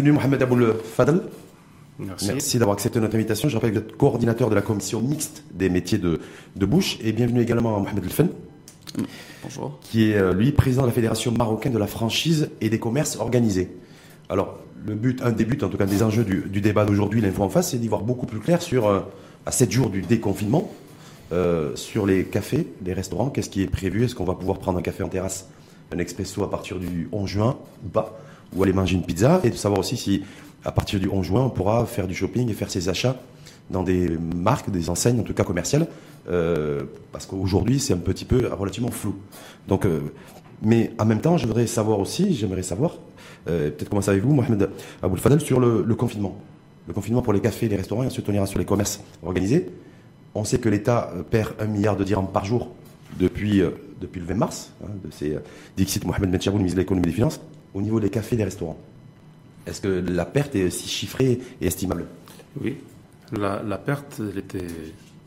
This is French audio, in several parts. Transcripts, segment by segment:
Bienvenue Mohamed Aboul Fadl. Merci. Merci d'avoir accepté notre invitation. Je rappelle que vous êtes coordinateur de la commission mixte des métiers de, de bouche. Et bienvenue également à Mohamed Elfen, Bonjour. qui est euh, lui président de la Fédération marocaine de la franchise et des commerces organisés. Alors, le but, un des buts, en tout cas des enjeux du, du débat d'aujourd'hui, l'info en face, c'est d'y voir beaucoup plus clair sur, euh, à 7 jours du déconfinement, euh, sur les cafés, les restaurants, qu'est-ce qui est prévu, est-ce qu'on va pouvoir prendre un café en terrasse, un expresso à partir du 11 juin ou pas, ou aller manger une pizza, et de savoir aussi si, à partir du 11 juin, on pourra faire du shopping et faire ses achats dans des marques, des enseignes, en tout cas commerciales, euh, parce qu'aujourd'hui, c'est un petit peu relativement flou. Donc, euh, mais en même temps, je voudrais savoir aussi, j'aimerais savoir, euh, peut-être commencer avec vous, Mohamed Aboul Fadel, sur le, confinement. Le confinement pour les cafés, les restaurants, et ensuite on ira sur les commerces organisés. On sait que l'État perd un milliard de dirhams par jour depuis, depuis le 20 mars, hein, de ces Dixit Mohamed Benchaboul, ministre de l'économie et des finances, au niveau des cafés et des restaurants. Est-ce que la perte est si chiffrée et estimable? Oui, la, la perte,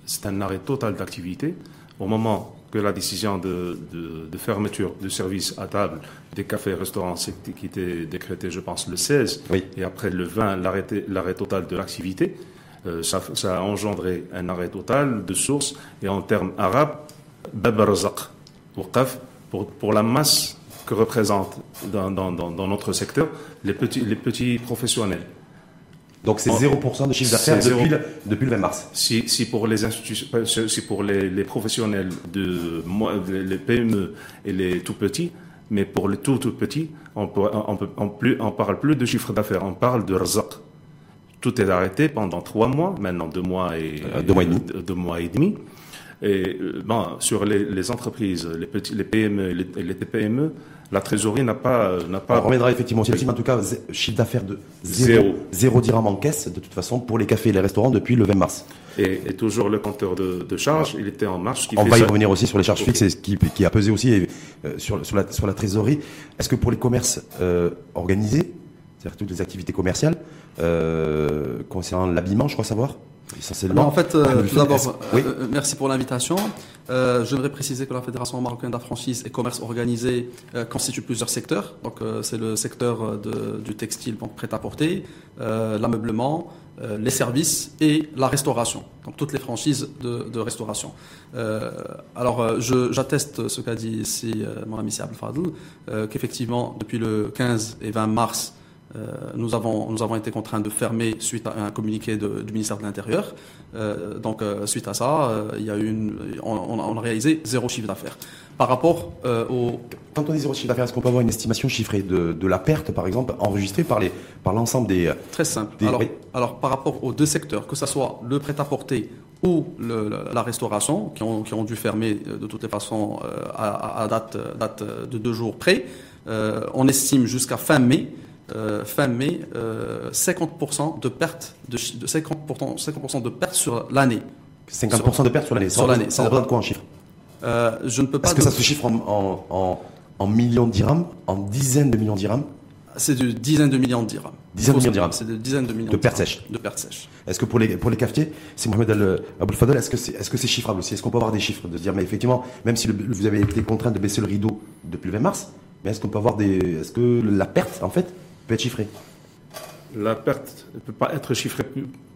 c'est un arrêt total d'activité. Au moment que la décision de, de, de fermeture du service à table des cafés et restaurants qui était décrétée, je pense, le 16, Oui. et après le 20, l'arrêt total de l'activité, euh, ça, ça a engendré un arrêt total de source, et en termes arabes, bab razaq, waqaf, pour, pour la masse que représentent dans, dans, dans, notre secteur les petits, les petits professionnels. Donc c'est Oh. 0% de chiffre d'affaires depuis, depuis le 20 mars. Si, si pour les institutions, euh, si pour les, les professionnels de les PME et les tout petits, mais pour les tout tout petits, on peut, on peut, on plus, on parle plus de chiffre d'affaires, on parle de rzaq. Tout est arrêté pendant trois mois, maintenant deux mois et Euh, deux mois et demi. deux, deux mois et demi. Et euh, sur les, les entreprises, les petits, les PME et les, les TPME, la trésorerie n'a pas, n'a pas. On reviendra effectivement en tout cas, zé- chiffre d'affaires de Zéro. 0, 0 dirham en caisse, de toute façon, pour les cafés et les restaurants depuis le 20 mars. Et, et toujours le compteur de, de charge, il était en marche. qui On fait va y ça- revenir aussi sur les charges fixes et ce qui, qui a pesé aussi euh, sur, sur, la, sur la trésorerie. Est-ce que pour les commerces euh, organisés, c'est-à-dire toutes les activités commerciales, euh, concernant l'habillement, je crois savoir, essentiellement. Non, en fait, euh, tout d'abord, Est-ce- oui. euh, euh, merci pour l'invitation. Euh, J'aimerais préciser que la Fédération marocaine de la franchise et commerce organisé euh, constitue plusieurs secteurs. Donc, euh, c'est le secteur euh, de- du textile, donc prêt-à-porter, euh, l'ameublement, euh, les services et la restauration. Donc, toutes les franchises de, de restauration. Euh, alors, euh, j'atteste ce qu'a dit ici euh, mon ami Si Abdel Fadl, euh, qu'effectivement, depuis le 15 et 20 mars, euh, nous, avons, nous avons été contraints de fermer suite à un communiqué de- du ministère de l'Intérieur. Euh, donc, euh, suite à ça, euh, il y a une, on, on a- réalisé zéro chiffre d'affaires. Par rapport euh, au. Quand on dit zéro chiffre d'affaires, est-ce qu'on peut avoir une estimation chiffrée de, de la perte, par exemple, enregistrée par les par l'ensemble des. euh, Très simple. Des- alors, alors, par rapport aux deux secteurs, que ce soit le prêt-à-porter ou le- la restauration, qui ont, qui ont dû fermer euh, de toutes les façons euh, à, à date, euh, date euh, de deux jours près, euh, on estime jusqu'à fin mai, euh, fin mai, euh, 50% de pertes de, chi- de 50%, 50% de pertes sur l'année. 50% de perte sur l'année. Sur Ça l'année, Ça représente quoi en chiffres Euh, je ne peux pas. Est-ce que ça se chiffre en, en, en, en millions de dirhams, en dizaines de millions de dirhams? C'est de dizaines de millions de dirhams. Dizaines de millions de dirhams. C'est de dizaines de millions De pertes sèches. De pertes sèches. Est-ce que pour les, pour les cafetiers, c'est Mohamed Al- Aboul Fadel, est-ce que c'est est -ce c'est chiffrable aussi? Est-ce qu'on peut avoir des chiffres De se dire, mais effectivement, même si le- vous avez été contraint de baisser le rideau depuis le 20 mars, mais est-ce qu'on peut avoir des. Est-ce que la perte, en fait, peut être chiffrée La perte ne peut pas être chiffrée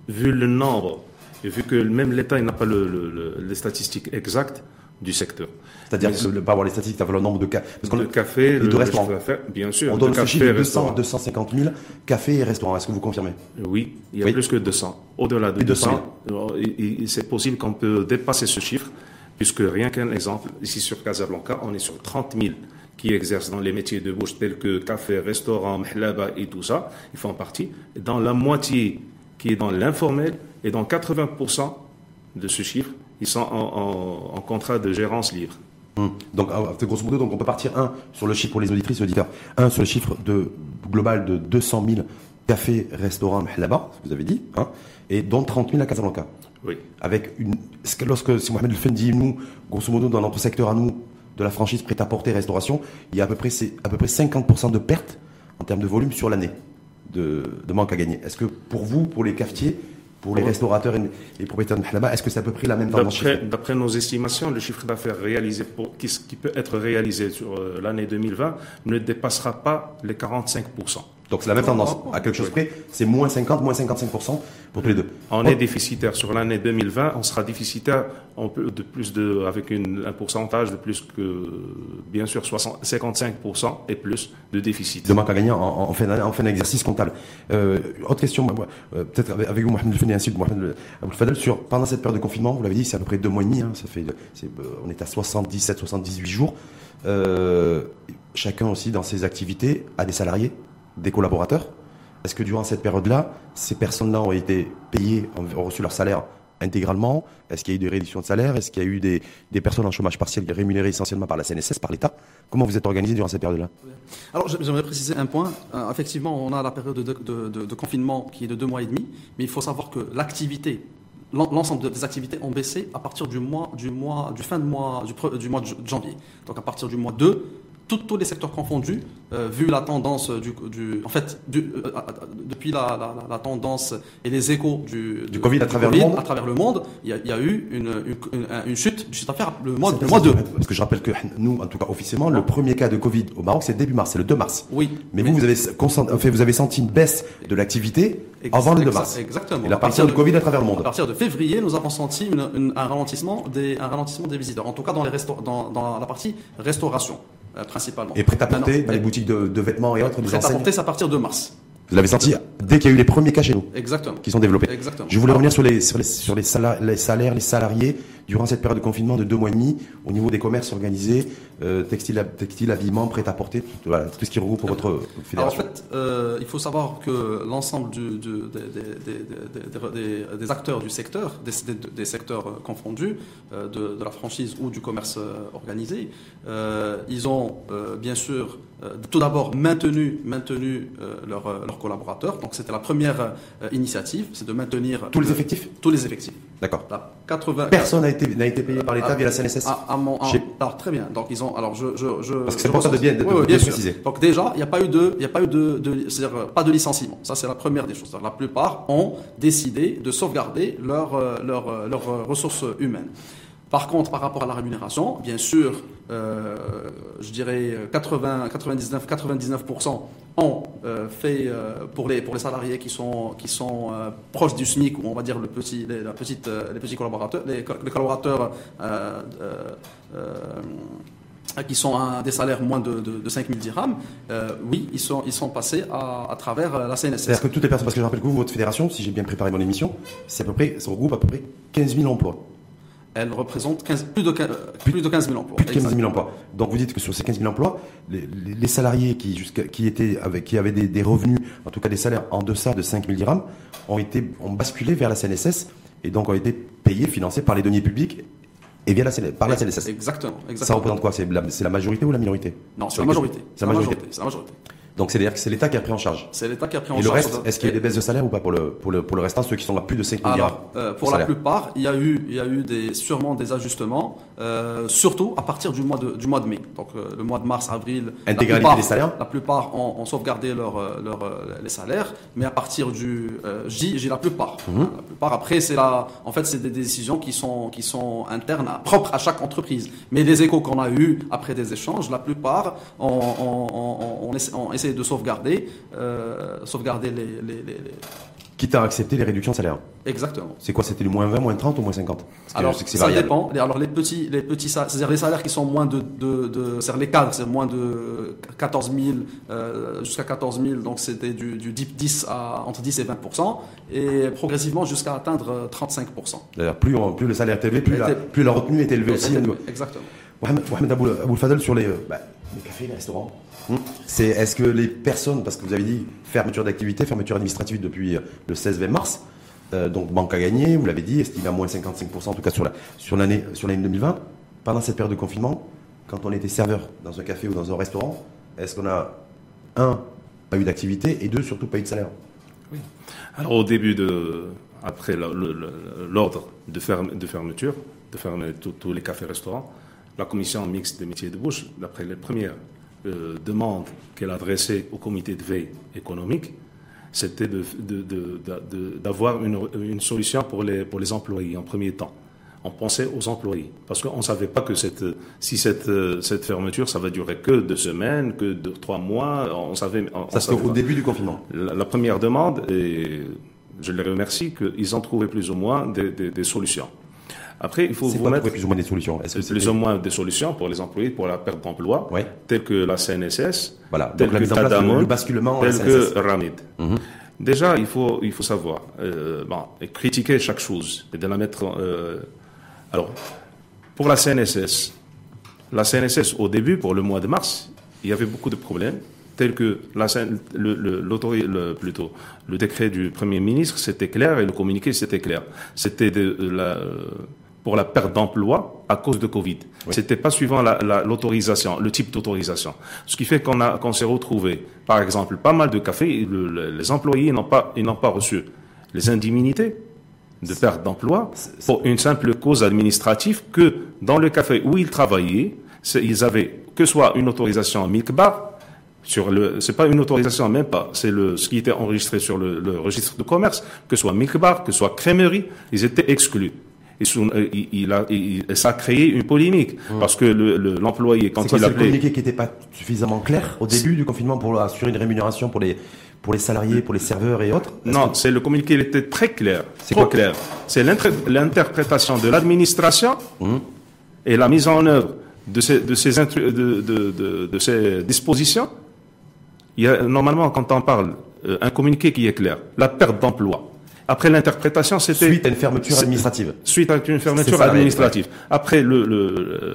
vu le nombre et vu que même l'État n'a pas le- le- le- les statistiques exactes du secteur. C'est-à-dire que ne pas avoir les statistiques, avoir le nombre de cas. Parce qu'on café, et le, de le restaurants. bien sûr. on donne ce chiffre de 200, restaurants. 250 000 cafés et restaurants. Est-ce que vous confirmez? Oui, il y a Oui. plus que 200. Au-delà de Et 200 200, alors, il- il- c'est possible qu'on peut dépasser ce chiffre, puisque rien qu'un exemple, ici sur Casablanca, on est sur 30 000 qui exercent dans les métiers de bouche tels que café, restaurant, mhlaba et tout ça, ils font partie. Dans la moitié qui est dans l'informel, et dans 80% de ce chiffre, ils sont en, en- en contrat de gérance libre. Hum. Donc, ah, grosso modo, donc on peut partir un sur le chiffre pour les auditrices et auditeurs, un sur le chiffre de global de 200 000 cafés, restaurants, là-bas, vous avez dit, hein, et dont 30 000 à Casablanca. Oui. Avec une, que lorsque si Mohamed El dit nous, grosso modo, dans notre secteur à nous, de la franchise prêt-à-porter restauration, il y a à peu près, c'est à peu près 50% de pertes en termes de volume sur l'année de, de manque à gagner. Est-ce que pour vous, pour les cafetiers, pour les restaurateurs et les propriétaires de Mahlaba, est-ce que c'est à peu près la même tendance d'après nos estimations, le chiffre d'affaires réalisé pour, qui, qui peut être réalisé sur euh, l'année 2020 ne dépassera pas les 45%. Donc c'est la même tendance. À quelque chose près, c'est moins 50, moins 55% pour tous les deux. On est déficitaire sur l'année 2020, on sera déficitaire on peut de plus de, avec une, un pourcentage de plus que, bien sûr, 60, 55% et plus de déficit. De manque à gagner en, en, fin, en fin d'exercice comptable. Euh, autre question, euh, peut-être avec vous, Mohamed Lefeni, ainsi que Mohamed Fadel, sur, pendant cette période de confinement, vous l'avez dit, c'est à peu près deux mois et demi, hein, ça fait, euh, on est à 77, 78 jours. Euh, chacun aussi dans ses activités a des salariés des collaborateurs. Est-ce que durant cette période-là, ces personnes-là ont été payées, ont reçu leur salaire intégralement? Est-ce qu'il y a eu des réductions de salaire? Est-ce qu'il y a eu des, personnes en chômage partiel rémunérées essentiellement par la CNSS, par l'État? Comment vous êtes organisé durant cette période-là? Alors j'aimerais préciser un point. Euh, effectivement, on a la période de, confinement qui est de deux mois et demi, mais il faut savoir que l'activité l'ensemble des activités ont baissé à partir du mois du mois du fin de mois du, du mois de janvier. Donc à partir du mois 2, tous les secteurs confondus, euh, vu la tendance du, du en fait, du, euh, depuis la, la, la, tendance et les échos du, du Covid, à, travers le monde. à travers le monde, il y a, il y a eu une, une, une, chute du chiffre d'affaires le mois, le mois 2. Parce que je rappelle que nous, en tout cas officiellement, le premier cas de Covid au Maroc, c'est début mars, c'est le 2 mars. Oui. Mais, vous, vous avez, fait, vous avez senti une baisse de l'activité avant le 2 mars. Exactement. Et à partir du Covid à travers le monde. À partir de février, nous avons senti un ralentissement des, un ralentissement des visiteurs. En tout cas, dans, les dans, dans la partie restauration. Euh, principalement. Et prêt-à-porter dans les boutiques de, vêtements et autres Prêt-à-porter, c'est à partir de mars. Vous l'avez senti dès qu'il y a eu les premiers cas chez nous. Exactement. Qui sont développés. Exactement. Je voulais revenir sur les, sur les, sur les, salaires, les salaires, les salariés durant cette période de confinement de deux mois et demi au niveau des commerces organisés, euh, textile, textile, habillement, prêt-à-porter, tout, tout ce qui regroupe pour votre fédération. en fait, euh, il faut savoir que l'ensemble du, du, des, des, acteurs du secteur, des, secteurs confondus, euh, de, de, la franchise ou du commerce euh, organisé, euh, ils ont bien sûr tout d'abord maintenu, maintenu leurs leur collaborateurs. Donc c'était la première initiative, c'est de maintenir tous les effectifs? Tous les effectifs. D'accord. 80. Personne n'a été, été payé par l'État via la CNSS. À, à mon, alors très bien. Donc ils ont. Alors je. je, je Parce que c'est important de bien, de, oui, bien préciser. Donc déjà, il n'y a pas eu de, il a pas eu de, de c'est-à-dire pas de licenciement. Ça c'est la première des choses. La plupart ont décidé de sauvegarder leurs leur, leur ressources humaines. Par contre, par rapport à la rémunération, bien sûr, euh, je dirais 80, 99, 99% ont euh, fait euh, pour les pour les salariés qui sont qui sont euh, proches du SMIC ou on va dire les, la petite euh, les petits collaborateurs les, collaborateurs euh, qui sont à des salaires moins de, de, de 5 000 dirhams, oui, ils sont, ils sont passés à, à travers la CNSS. C'est-à-dire que toutes les personnes, parce que je rappelle que vous, votre fédération, si j'ai bien préparé mon émission, c'est à peu près, ça regroupe à peu près 15 000 emplois elle représente 15, plus, de, plus de 15 000 emplois. Plus de 15 000 emplois. Donc vous dites que sur ces 15 000 emplois, les, les salariés qui, qui, étaient avec, qui avaient des, des, revenus, en tout cas des salaires en deçà de 5 000 dirhams, ont, été, ont basculé vers la CNSS et donc ont été payés, financés par les deniers publics et via la, par la CNSS. Exactement. exactement. Ça représente quoi? C'est la, la, majorité ou la minorité? Non, c'est la majorité. C'est la majorité. C'est la majorité. Donc c'est-à-dire que c'est l'État qui a pris en charge. C'est l'État qui a pris en charge. Et le reste, est-ce qu'il y a des baisses de salaire ou pas pour le, pour le, pour le restant, ceux qui sont à plus de 5 milliards euh, Pour la plupart, il y a eu, il y a eu des, sûrement des ajustements, euh, surtout à partir du mois de, du mois de mai. Donc euh, le mois de mars, avril. Intégralité la plupart, des salaires La plupart ont, ont sauvegardé leur, euh, leur, les salaires, mais à partir du. Euh, j'ai la plupart. Mhm. La plupart. Après, c'est la, en fait, c'est des décisions qui sont, qui sont internes, propres à chaque entreprise. Mais les échos qu'on a eus après des échanges, la plupart ont, ont, ont, ont essayé de sauvegarder euh, sauvegarder les, les, les, les... Quitte à accepter les réductions de salaire. Exactement. C'est quoi C'était le moins 20, moins 30 ou moins 50 Alors, ça dépend. Alors, les petits, les petits c'est-à-dire les salaires qui sont moins de. de, de c'est-à-dire les cadres, c'est moins de 14 000 euh, jusqu'à 14 000, donc c'était du, du 10 à, entre 10 et 20 et progressivement jusqu'à atteindre 35 D'ailleurs, plus, plus le salaire est élevé, plus, la, plus la retenue est élevée aussi. Exactement. Mohamed, Mohamed Fadel sur les, euh, bah, les cafés, les restaurants. C'est est-ce que les personnes, parce que vous avez dit fermeture d'activité, fermeture administrative depuis euh, le 16-20 mars, euh, donc banque à gagner, vous l'avez dit, estimé à moins 55% en tout cas sur la sur l'année sur l'année 2020. Pendant cette période de confinement, quand on était serveur dans un café ou dans un restaurant, est-ce qu'on a un pas eu d'activité et deux surtout pas eu de salaire? Oui. Alors au début de après l'ordre de, ferme, de fermeture, de fermer tous les cafés-restaurants, la commission mixte des métiers de bouche, d'après les premières euh, demande qu'elle adressait au comité de veille économique, c'était d'avoir une, une, solution pour les, pour les employés en premier temps. on pensait aux employés. Parce qu'on ne savait pas que cette, si cette, cette fermeture, ça va durer que deux semaines, que deux, trois mois. On savait. On, ça, c'était au début du confinement. La, première demande, et je les remercie, qu'ils ont trouvé plus ou moins des, des, des solutions. Après, il faut vous mettre plus ou moins des solutions. Est-ce que plus ou moins des solutions pour les employés pour la perte d'emploi, ouais. telles que la CNSS, voilà. telles que le basculement, telles que Ramid. Mhm. Déjà, il faut il faut savoir, euh, bon, critiquer chaque chose et de la mettre. Euh, alors, pour la CNSS, la CNSS au début, pour le mois de mars, il y avait beaucoup de problèmes tels que la, le, le, plutôt, le décret du Premier ministre, c'était clair, et le communiqué, c'était clair. C'était de, la, pour la perte d'emploi à cause de Covid. Ce C'était pas suivant l'autorisation, le type d'autorisation. Ce qui fait qu'on a, qu'on s'est retrouvé, par exemple, pas mal de cafés, les employés n'ont pas, ils n'ont pas reçu les indemnités de perte d'emploi pour une simple cause administrative que dans le café où ils travaillaient, ils avaient que soit une autorisation à MICBA, sur le, c'est pas une autorisation, même pas, c'est le, ce qui était enregistré sur le, le registre de commerce, que ce soit MICBA, que ce soit Crémerie, ils étaient exclus. Euh, il, a, ça a créé une polémique mmh. parce que l'employé le, quand il a communiqué qui n'était pas suffisamment clair au début du confinement pour assurer une rémunération pour les pour les salariés, pour les serveurs et autres? Non, c'est le communiqué il était très clair, c'est trop clair. C'est l'interprétation de l'administration mmh. et la mise en œuvre de ces de ces de, de, de, ces dispositions. Il y a normalement quand on parle euh, un communiqué qui est clair, la perte d'emploi après l'interprétation, c'était suite à une fermeture administrative. Suite à une fermeture administrative. Après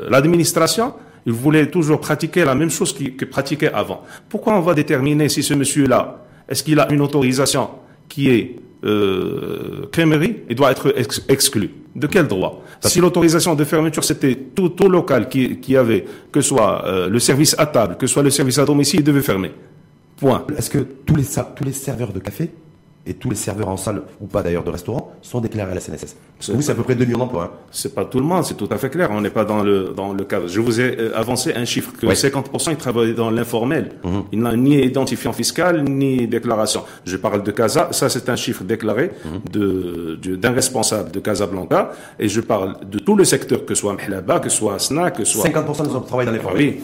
l'administration, le, il voulait toujours pratiquer la même chose qu'il que pratiquait avant. Pourquoi on va déterminer si ce monsieur-là, est-ce qu'il a une autorisation qui est euh, crémerie et doit être exclu? De quel droit? Si l'autorisation de fermeture c'était tout, tout local qui, qui avait, que soit euh, le service à table, que soit le service à domicile, il devait fermer. Point. Est-ce que tous les, tous les serveurs de café et tous les serveurs en salle, ou pas d'ailleurs de restaurant, sont déclarés à la CNSS. Vous, c'est à peu près 2 millions d'emplois. Hein. C'est pas tout le monde, c'est tout à fait clair. On n'est pas dans le, dans le cadre. Je vous ai euh, avancé un chiffre que 50% ils travaillent dans l'informel. Mhm. Ils n'ont ni identifiant fiscal, ni déclaration. Je parle de Casa. Ça, c'est un chiffre déclaré mhm. de, d'un responsable de Casablanca. Et je parle de tout le secteur, que ce soit Mhlaba, que ce soit Asna, que ce soit... 50% des travaillent dans l'informel. Oui.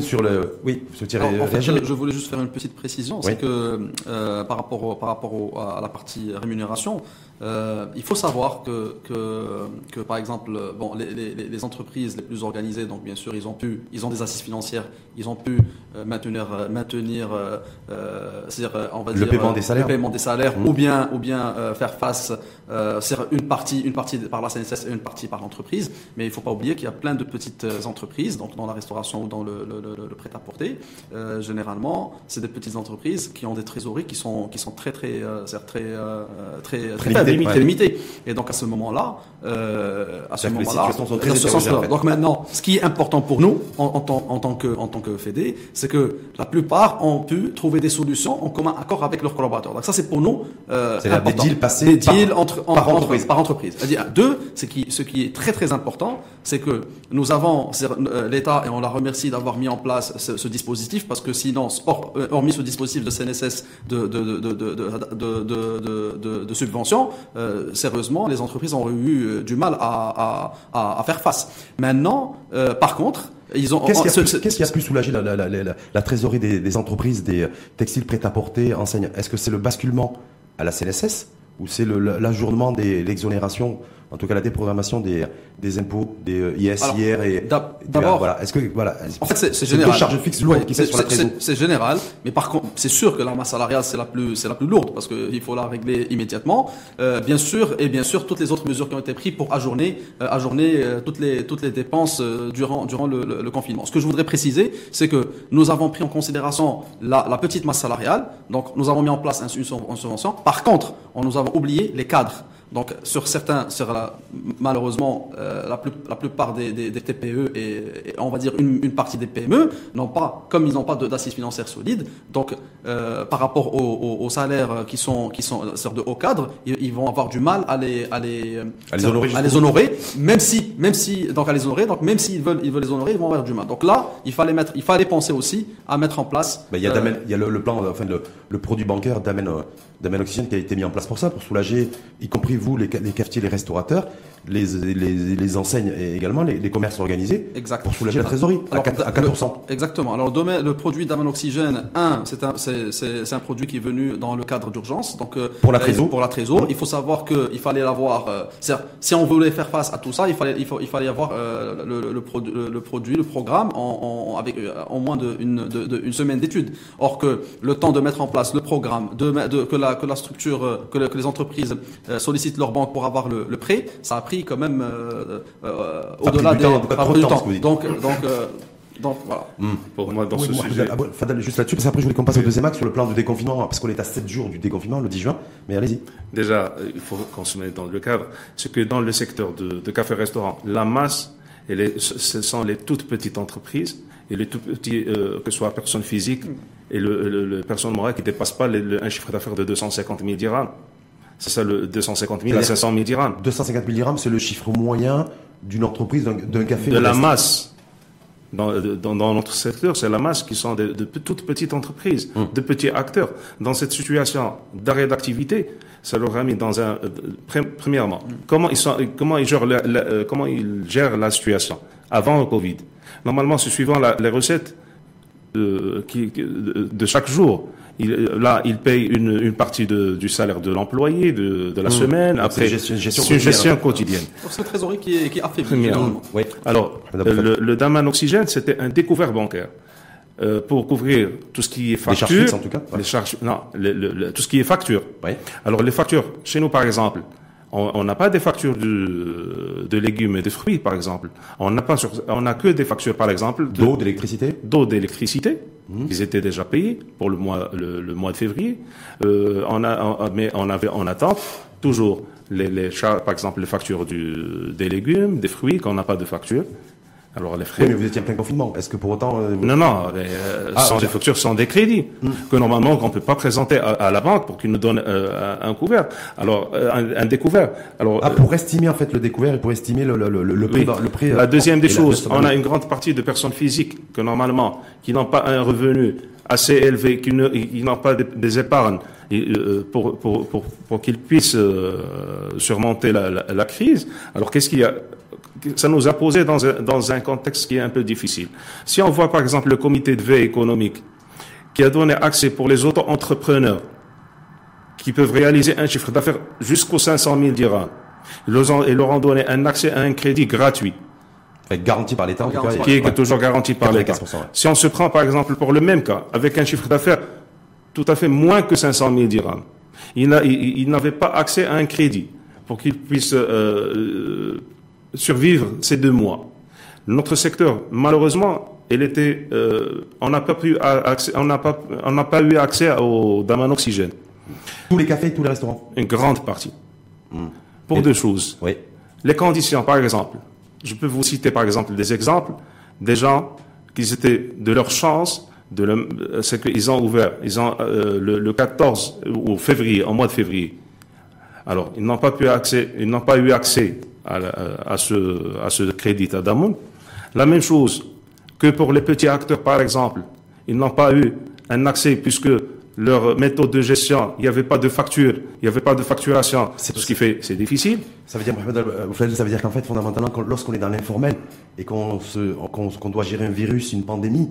Sur le... Oui, je, en fait, je, voulais juste faire une petite précision, c'est que euh, par rapport, par rapport à la partie rémunération, euh, il faut savoir que, que, que par exemple, bon, les, les, les, entreprises les plus organisées, donc bien sûr, ils ont pu, ils ont des assises financières, ils ont pu euh, maintenir, euh, maintenir, euh, c'est-à-dire, on va le dire, paiement des salaires, le paiement des salaires, mmh. ou bien, ou bien faire face, c'est une partie, une partie par la CNSS et une partie par l'entreprise. Mais il ne faut pas oublier qu'il y a plein de petites entreprises, donc dans la restauration ou dans le, le, le, le prêt-à-porter. généralement, c'est des petites entreprises qui ont des trésoreries qui sont, qui sont très, très, très, très, très, très limité, limité. Et donc à ce moment-là, euh, à ce moment-là, Donc maintenant, ce qui est important pour nous en, en, en tant que en tant que Fédé, c'est que la plupart ont pu trouver des solutions en commun accord avec leurs collaborateurs. Donc ça c'est pour nous euh, c'est des deals passés des deals par, entre, par entreprise. Par entreprise. C'est-à-dire deux, c'est qui ce qui est très très important, c'est que nous avons euh, l'État et on la remercie d'avoir mis en place ce, ce, dispositif parce que sinon, hors, euh, hormis ce dispositif de CNSS de de de de de, de, de, de, de subvention, euh, sérieusement, les entreprises ont eu euh, du mal à, à, à, faire face. Maintenant, euh, par contre, ils ont. Qu'est-ce qui, a, pu soulager la, la, la, la trésorerie des, des, entreprises, des textiles prêt-à-porter, enseignes? Est-ce que c'est le basculement à la CNSS ou c'est l'ajournement de l'exonération en tout cas la déprogrammation des, des impôts, des euh, IS, IR et d'abord voilà. Est-ce que voilà En fait, c'est général. Une charge fixe lourde qui sur la C'est général, mais par contre, c'est sûr que la masse salariale c'est la plus c'est la plus lourde parce qu'il faut la régler immédiatement. Euh, bien sûr et bien sûr toutes les autres mesures qui ont été prises pour ajourner euh, ajourner euh, toutes les toutes les dépenses durant durant le, le, confinement. Ce que je voudrais préciser, c'est que nous avons pris en considération la, la petite masse salariale, donc nous avons mis en place une subvention. Par contre, on nous avons oublié les cadres. Donc sur certains, sur la, malheureusement, euh, la, plus, la, plupart des, des, des TPE et, on va dire une, une, partie des PME n'ont pas, comme ils n'ont pas d'assises financières solides, donc euh, par rapport aux, aux, salaires qui sont qui sont sur de hauts cadres, ils, vont avoir du mal à les à les, à les honorer, à les honorer, même si même si donc à les honorer, donc même s'ils veulent ils veulent les honorer, ils vont avoir du mal. Donc là, il fallait mettre, il fallait penser aussi à mettre en place. il y a, euh, il y a le, le, plan, enfin le, le produit bancaire d'Amen a été mis en place pour ça, pour soulager, y compris vous, les, les cafetiers, les restaurateurs. Les, les, les enseignes et également les, les commerces organisés Exact. pour soulager la trésorerie à, Alors, 4, à le- 4%. exactement. Alors, le, domaine, le produit d'Aman Oxygène, un, c'est un, c'est, un produit qui est venu dans le cadre d'urgence. Donc, euh, Pour la trésor. Pour la trésor. Il faut savoir qu'il fallait l'avoir. euh, si on voulait faire face à tout ça, il fallait, il faut, il fallait avoir euh, le, le, le produ- le- le produit, le programme en, en, avec en moins de une, de, de- une semaine d'études. Or que le temps de mettre en place le programme, de, que la que la structure, que, le- que les entreprises sollicitent leur banque pour avoir le, le prêt, ça a pris quand même euh, euh, au-delà du des temps, du temps. Donc donc euh, donc voilà. Pour moi, dans Oui, ce moi, sujet. bon, Fadel, juste là-dessus, parce qu'après je voulais qu'on passe au deuxième axe sur le plan de déconfinement, parce qu'on est à 7 jours du déconfinement, le 10 juin, mais allez-y. Déjà, il faut qu'on se mette dans le cadre. C'est que dans le secteur de, de café-restaurant, la masse, elle est- ce sont les toutes petites entreprises et les tout petits, euh, que ce soit personnes physiques et le, le, le personne morale qui ne dépasse pas le- un chiffre d'affaires de 250 000 dirhams. C'est ça, le 250 000 à C'est-à-dire- 500 000 dirhams. 250 000 dirhams, c'est le chiffre moyen d'une entreprise, d'un café. De la masse. Dans, dans, dans notre secteur, c'est la masse qui sont de, de toutes petites entreprises, de petits acteurs. Dans cette situation d'arrêt d'activité, ça leur a mis dans un. euh, pre- Premièrement, comment ils sont, comment ils gèrent la, la- euh, comment ils gèrent la situation avant le Covid. Normalement, c'est suivant la- les recettes euh, qui, qui- de, de chaque jour. Il, là, ils payent une, une partie de- du salaire de l'employé de, de la semaine. Donc, Après, c'est une gestion- une gestion c'est une quotidienne, c'est la trésorerie qui est, qui est affaiblie. Oui. Alors, euh, le, le Daman Oxygène, c'était un découvert bancaire euh, pour couvrir tout ce qui est charges facture. fixes, en tout cas. Les charges, non, le- le- le- tout ce qui est facture. Oui. Alors, les factures, chez nous, par exemple, on n'a pas des factures de, de légumes et de fruits, par exemple. On n'a pas, sur- on n'a que des factures, par exemple, de- D'eau, d'électricité. d'eau, d'électricité. Ils étaient déjà payés pour le mois, le, le mois de février. Euh, on a, on- mais on avait en attente toujours les, les par exemple, les factures du, des légumes, des fruits, qu'on n'a pas de facture. Alors, les frais. Oui, mais vous étiez en plein confinement. Est-ce que pour autant. euh, Non, non, les, euh, Ah, sont des factures, sont des crédits que normalement qu'on peut pas présenter à, à la banque pour qu'ils nous donnent euh, un, couvert. Alors euh, un, un découvert. Alors Ah, pour estimer en fait le découvert et pour estimer le, le, le, le prix. oui. le prix La euh, deuxième des la choses, on a une grande partie de personnes physiques que normalement, qui n'ont pas un revenu assez élevé, qui n'ont pas des, des épargnes euh, pour, pour, pour, pour qu'ils puissent surmonter la, la, la crise. Alors qu'est-ce qu'il y a? Ça nous a posé dans un, dans un contexte qui est un peu difficile. Si on voit par exemple le comité de veille économique qui a donné accès pour les auto-entrepreneurs qui peuvent réaliser un chiffre d'affaires jusqu'aux 500 000 dirhams, ils leur ont- donné un accès à un crédit gratuit garanti par l'État en tout cas. Garanti et- qui est ouais. toujours garanti par l'État. 95%, ouais. Si on se prend par exemple pour le même cas, avec un chiffre d'affaires tout à fait moins que 500 000 dirhams, il n'avait pas accès à un crédit pour qu'il puisse euh, euh, survivre ces deux mois. Notre secteur, malheureusement, il était, euh, on n'a pas pu a- accès, on n'a pas, on n'a pas eu accès au Daman Oxygène, Tous les cafés, tous les restaurants. une grande partie. Pour Et- deux choses. Oui. Les conditions, par exemple. Je peux vous citer, par exemple, des exemples des gens qui étaient de leur chance, de c'est qu'ils ont ouvert, ils ont euh, le, le 14 ou février, en mois de février. Alors, ils n'ont pas pu accès, ils n'ont pas eu accès à, ce, à ce crédit à Damoun. La même chose que pour les petits acteurs, par exemple, ils n'ont pas eu un accès puisque leur méthode de gestion, il n'y avait pas de facture, il n'y avait pas de facturation, C'est- ce qui fait, c'est difficile. Ça veut dire, Mohamed euh, ça veut dire qu'en fait, fondamentalement, lorsqu'on est dans l'informel et qu'on qu'on, qu'on doit gérer un virus, une pandémie,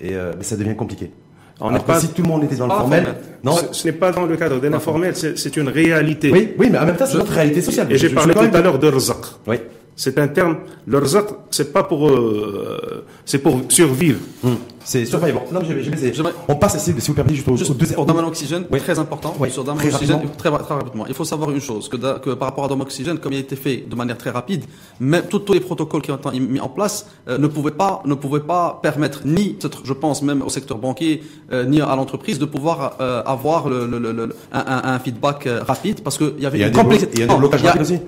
et euh, ben, ça devient compliqué. On Alors que pas- si tout le monde était dans l'informel, informel. non. Ce, ce n'est pas dans le cadre de l'informel, c'est c'est une réalité. Oui, oui, mais en même temps, c'est notre réalité sociale. Et j'ai parlé tout à l'heure de rzaq. Oui. C'est un terme, le rzaq, c'est pas pour, euh, c'est pour survivre. Hum. C'est survivant. Non, j'ai, J'aimerais- on passe, si, si vous permettez, juste au, Juste au deuxième. pour Daman Oxygène, Oui. très important. Oui, Sur très Oxygène, rapidement. très, très rapidement. Il faut savoir une chose, que, par rapport à Daman Oxygène, comme il a été fait de manière très rapide, même tous les protocoles qui ont été mis en place euh, ne pouvaient pas, ne pouvaient pas permettre ni, je pense même au secteur banquier, euh, ni à l'entreprise de pouvoir euh, avoir le, le- le- le- un, un- un feedback rapide parce qu'il y avait Il y a une complexité. Non.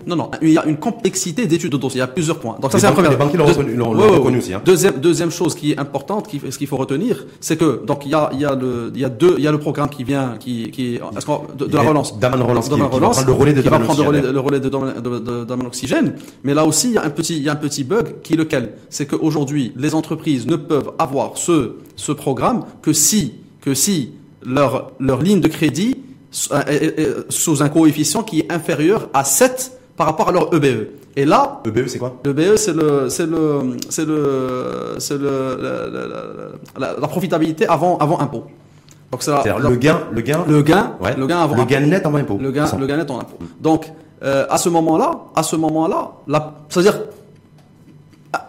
Non, non, il y a une complexité d'études de dossier. Il y a plusieurs points. Donc ça, c'est la première. les banquiers l'ont Deux- reconnu- aussi, hein. Deuxième, deuxième chose qui est importante, qui, ce qu'il faut retenir, c'est que donc il y a, il y a le, il y a deux, il y a le programme qui vient, qui, qui de, de la relance, Daman Relance qui- Daman qui va prendre le relais de Daman prendre Oxygène. le relais de, de, de Daman Oxygène. Mais là aussi, il y a un petit, il y a un petit bug qui est lequel, c'est qu'aujourd'hui, les entreprises ne peuvent avoir ce, ce programme que si, que si leur, leur ligne de crédit est- est- est sous un coefficient qui est inférieur à 7 par rapport à leur EBE. Et là, EBE, c'est quoi? le BE, c'est le, c'est le, c'est le, c'est le, la, la- la- la profitabilité avant, avant impôt. Donc c'est le gain, le gain, le gain, ouais, le gain avant le gain net avant impôt. le gain, le gain net en impôt. Donc, euh, à ce moment-là, à ce moment-là, c'est-à-dire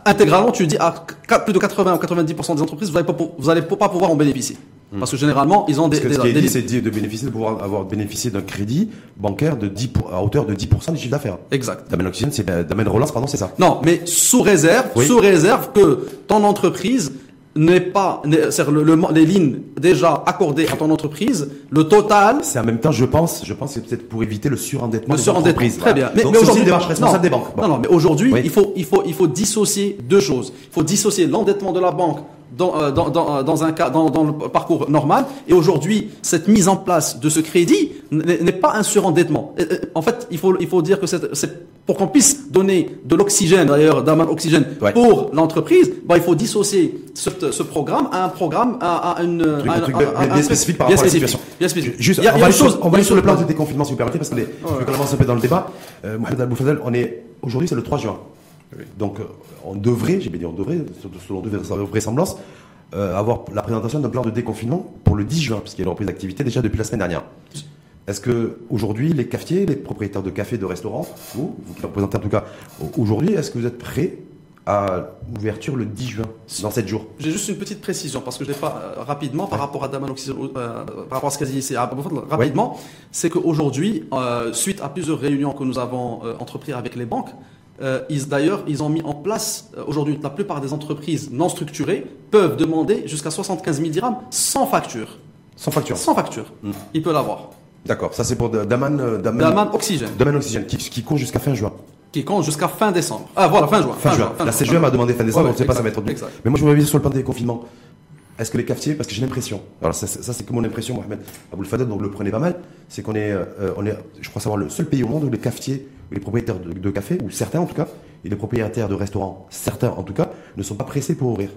intégralement, tu dis à plus de 80 ou 90% des entreprises, vous n'allez pas, vous allez pas pouvoir en bénéficier. Parce que généralement, ils ont des, Parce que ce qui est dit, c'est de bénéficier, de pouvoir avoir bénéficié d'un crédit bancaire de 10 pour- à hauteur de 10% du chiffre d'affaires. exact. Damien Oxygène, c'est euh, Relance, pardon, c'est ça. Non, mais sous réserve, Oui. sous réserve que ton entreprise n'est pas, le, le- les lignes déjà accordées à ton entreprise, le total C'est en même temps, je pense, je pense que c'est peut-être pour éviter le surendettement Le surendettement, très Voilà. bien. Aussi aujourd'hui- non, des banques. Bon. Non, non, mais aujourd'hui, Oui. il, faut, il, faut, il faut dissocier deux choses. Il faut dissocier l'endettement de la banque dans, euh, dans, dans, euh, dans un cas, dans, dans le parcours normal. Et aujourd'hui, cette mise en place de ce crédit n'est pas un surendettement. Euh, En fait, il faut, il faut dire que c'est pour qu'on puisse donner de l'oxygène, d'ailleurs, d'un oxygène Ouais. pour l'entreprise, bah, il faut dissocier ce, ce programme à un programme, à, à une, Truc- un truc bien, un- bien un- spécifique par bien rapport à la spécifique. situation. Bien spécifique. Juste, Il y a- on va aller sur- chose- on va il y a aller une sur le plan du déconfinement, si vous permettez, parce que les, je commence un peu dans le débat. Euh, Mohamed Al Boufadel, on est, aujourd'hui, c'est le 3 juin. Donc, on devrait, j'ai bien dit, on devrait, selon de vraisemblance, euh, avoir la présentation d'un plan de déconfinement pour le 10 juin, puisqu'il y a une reprise d'activité déjà depuis la semaine dernière. Est-ce que aujourd'hui, les cafetiers, les propriétaires de cafés, de restaurants, vous, vous qui représentez en tout cas aujourd'hui, est-ce que vous êtes prêts à l'ouverture le 10 juin, dans 7 jours? J'ai juste une petite précision parce que je l'ai pas euh, rapidement par rapport à Daman euh, par rapport à ce qu'a dit ici rapidement, c'est qu'aujourd'hui, euh, suite à plusieurs réunions que nous avons euh, entreprises avec les banques, euh, ils d'ailleurs ils ont mis en place euh, aujourd'hui la plupart des entreprises non structurées peuvent demander jusqu'à 75 000 dirhams sans facture, Sans facture. sans facture, Mm. ils peuvent l'avoir. D'accord, ça c'est pour Da- Daman, euh, Daman, Daman Oxygène Daman Oxygène, qui, qui court jusqu'à fin juin. qui compte jusqu'à fin décembre. Ah voilà fin juin. Fin, juin. La CGE m'a demandé fin décembre, Ouais, on ne sait pas, ça va être dur. exact. Mais moi, je me reviens sur le plan des confinements. Est-ce que les cafetiers, parce que j'ai l'impression, alors ça, c'est- ça, c'est que mon impression, Mohamed Aboul Fadel, donc le prenez pas mal, c'est qu'on est, euh, on est, je crois savoir, le seul pays au monde où les cafetiers, les propriétaires de, de café, ou certains en tout cas, et les propriétaires de restaurants, certains en tout cas, ne sont pas pressés pour ouvrir.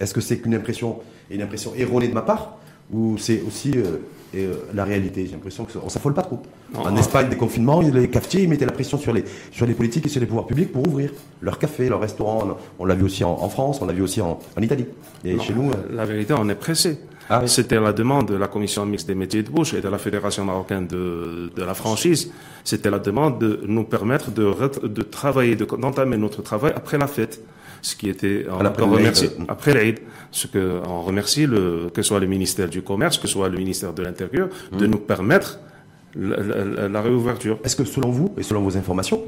Est-ce que c'est qu'une impression, une impression erronée de ma part, ou c'est aussi euh, et, euh, la réalité? J'ai l'impression qu'on s'affole pas trop. Non. en Espagne, des confinements, les cafetiers, ils mettaient la pression sur les, sur les politiques et sur les pouvoirs publics pour ouvrir leurs cafés, leurs restaurants. On l'a vu aussi en, en France, on l'a vu aussi en, en Italie. Et Non, chez nous, euh, La vérité, on est pressé. Ah oui. C'était la demande de la Commission mixte des métiers de bouche et de la Fédération marocaine de, de la franchise. C'était la demande de nous permettre de, de travailler, de- d'entamer notre travail après la fête. Ce qui était, on, Après on remercie, après l'Aïd. Ce que, on remercie le, que ce soit le ministère du Commerce, que ce soit le ministère de l'Intérieur, Mmh. de nous permettre la, la- la- la réouverture. est-ce que selon vous, et selon vos informations,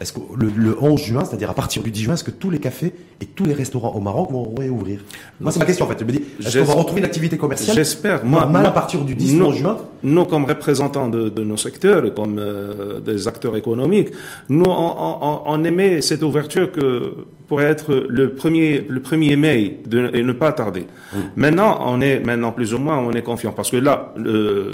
est-ce que le, le 11 juin, c'est-à-dire à partir du 10 juin, est-ce que tous les cafés et tous les restaurants au Maroc vont réouvrir? Moi, c'est ma question en fait. Je me dis, est-ce qu'on va retrouver une activité commerciale J'espère. Moi, moi- à partir du 10 nous- 11 juin? Nous, comme représentants de, de nos secteurs, et comme euh, des acteurs économiques, nous, on, on- on aimait cette ouverture que pourrait être le premier, le 1er mai de, et ne pas tarder. Maintenant, on est maintenant plus ou moins, on est confiant parce que là,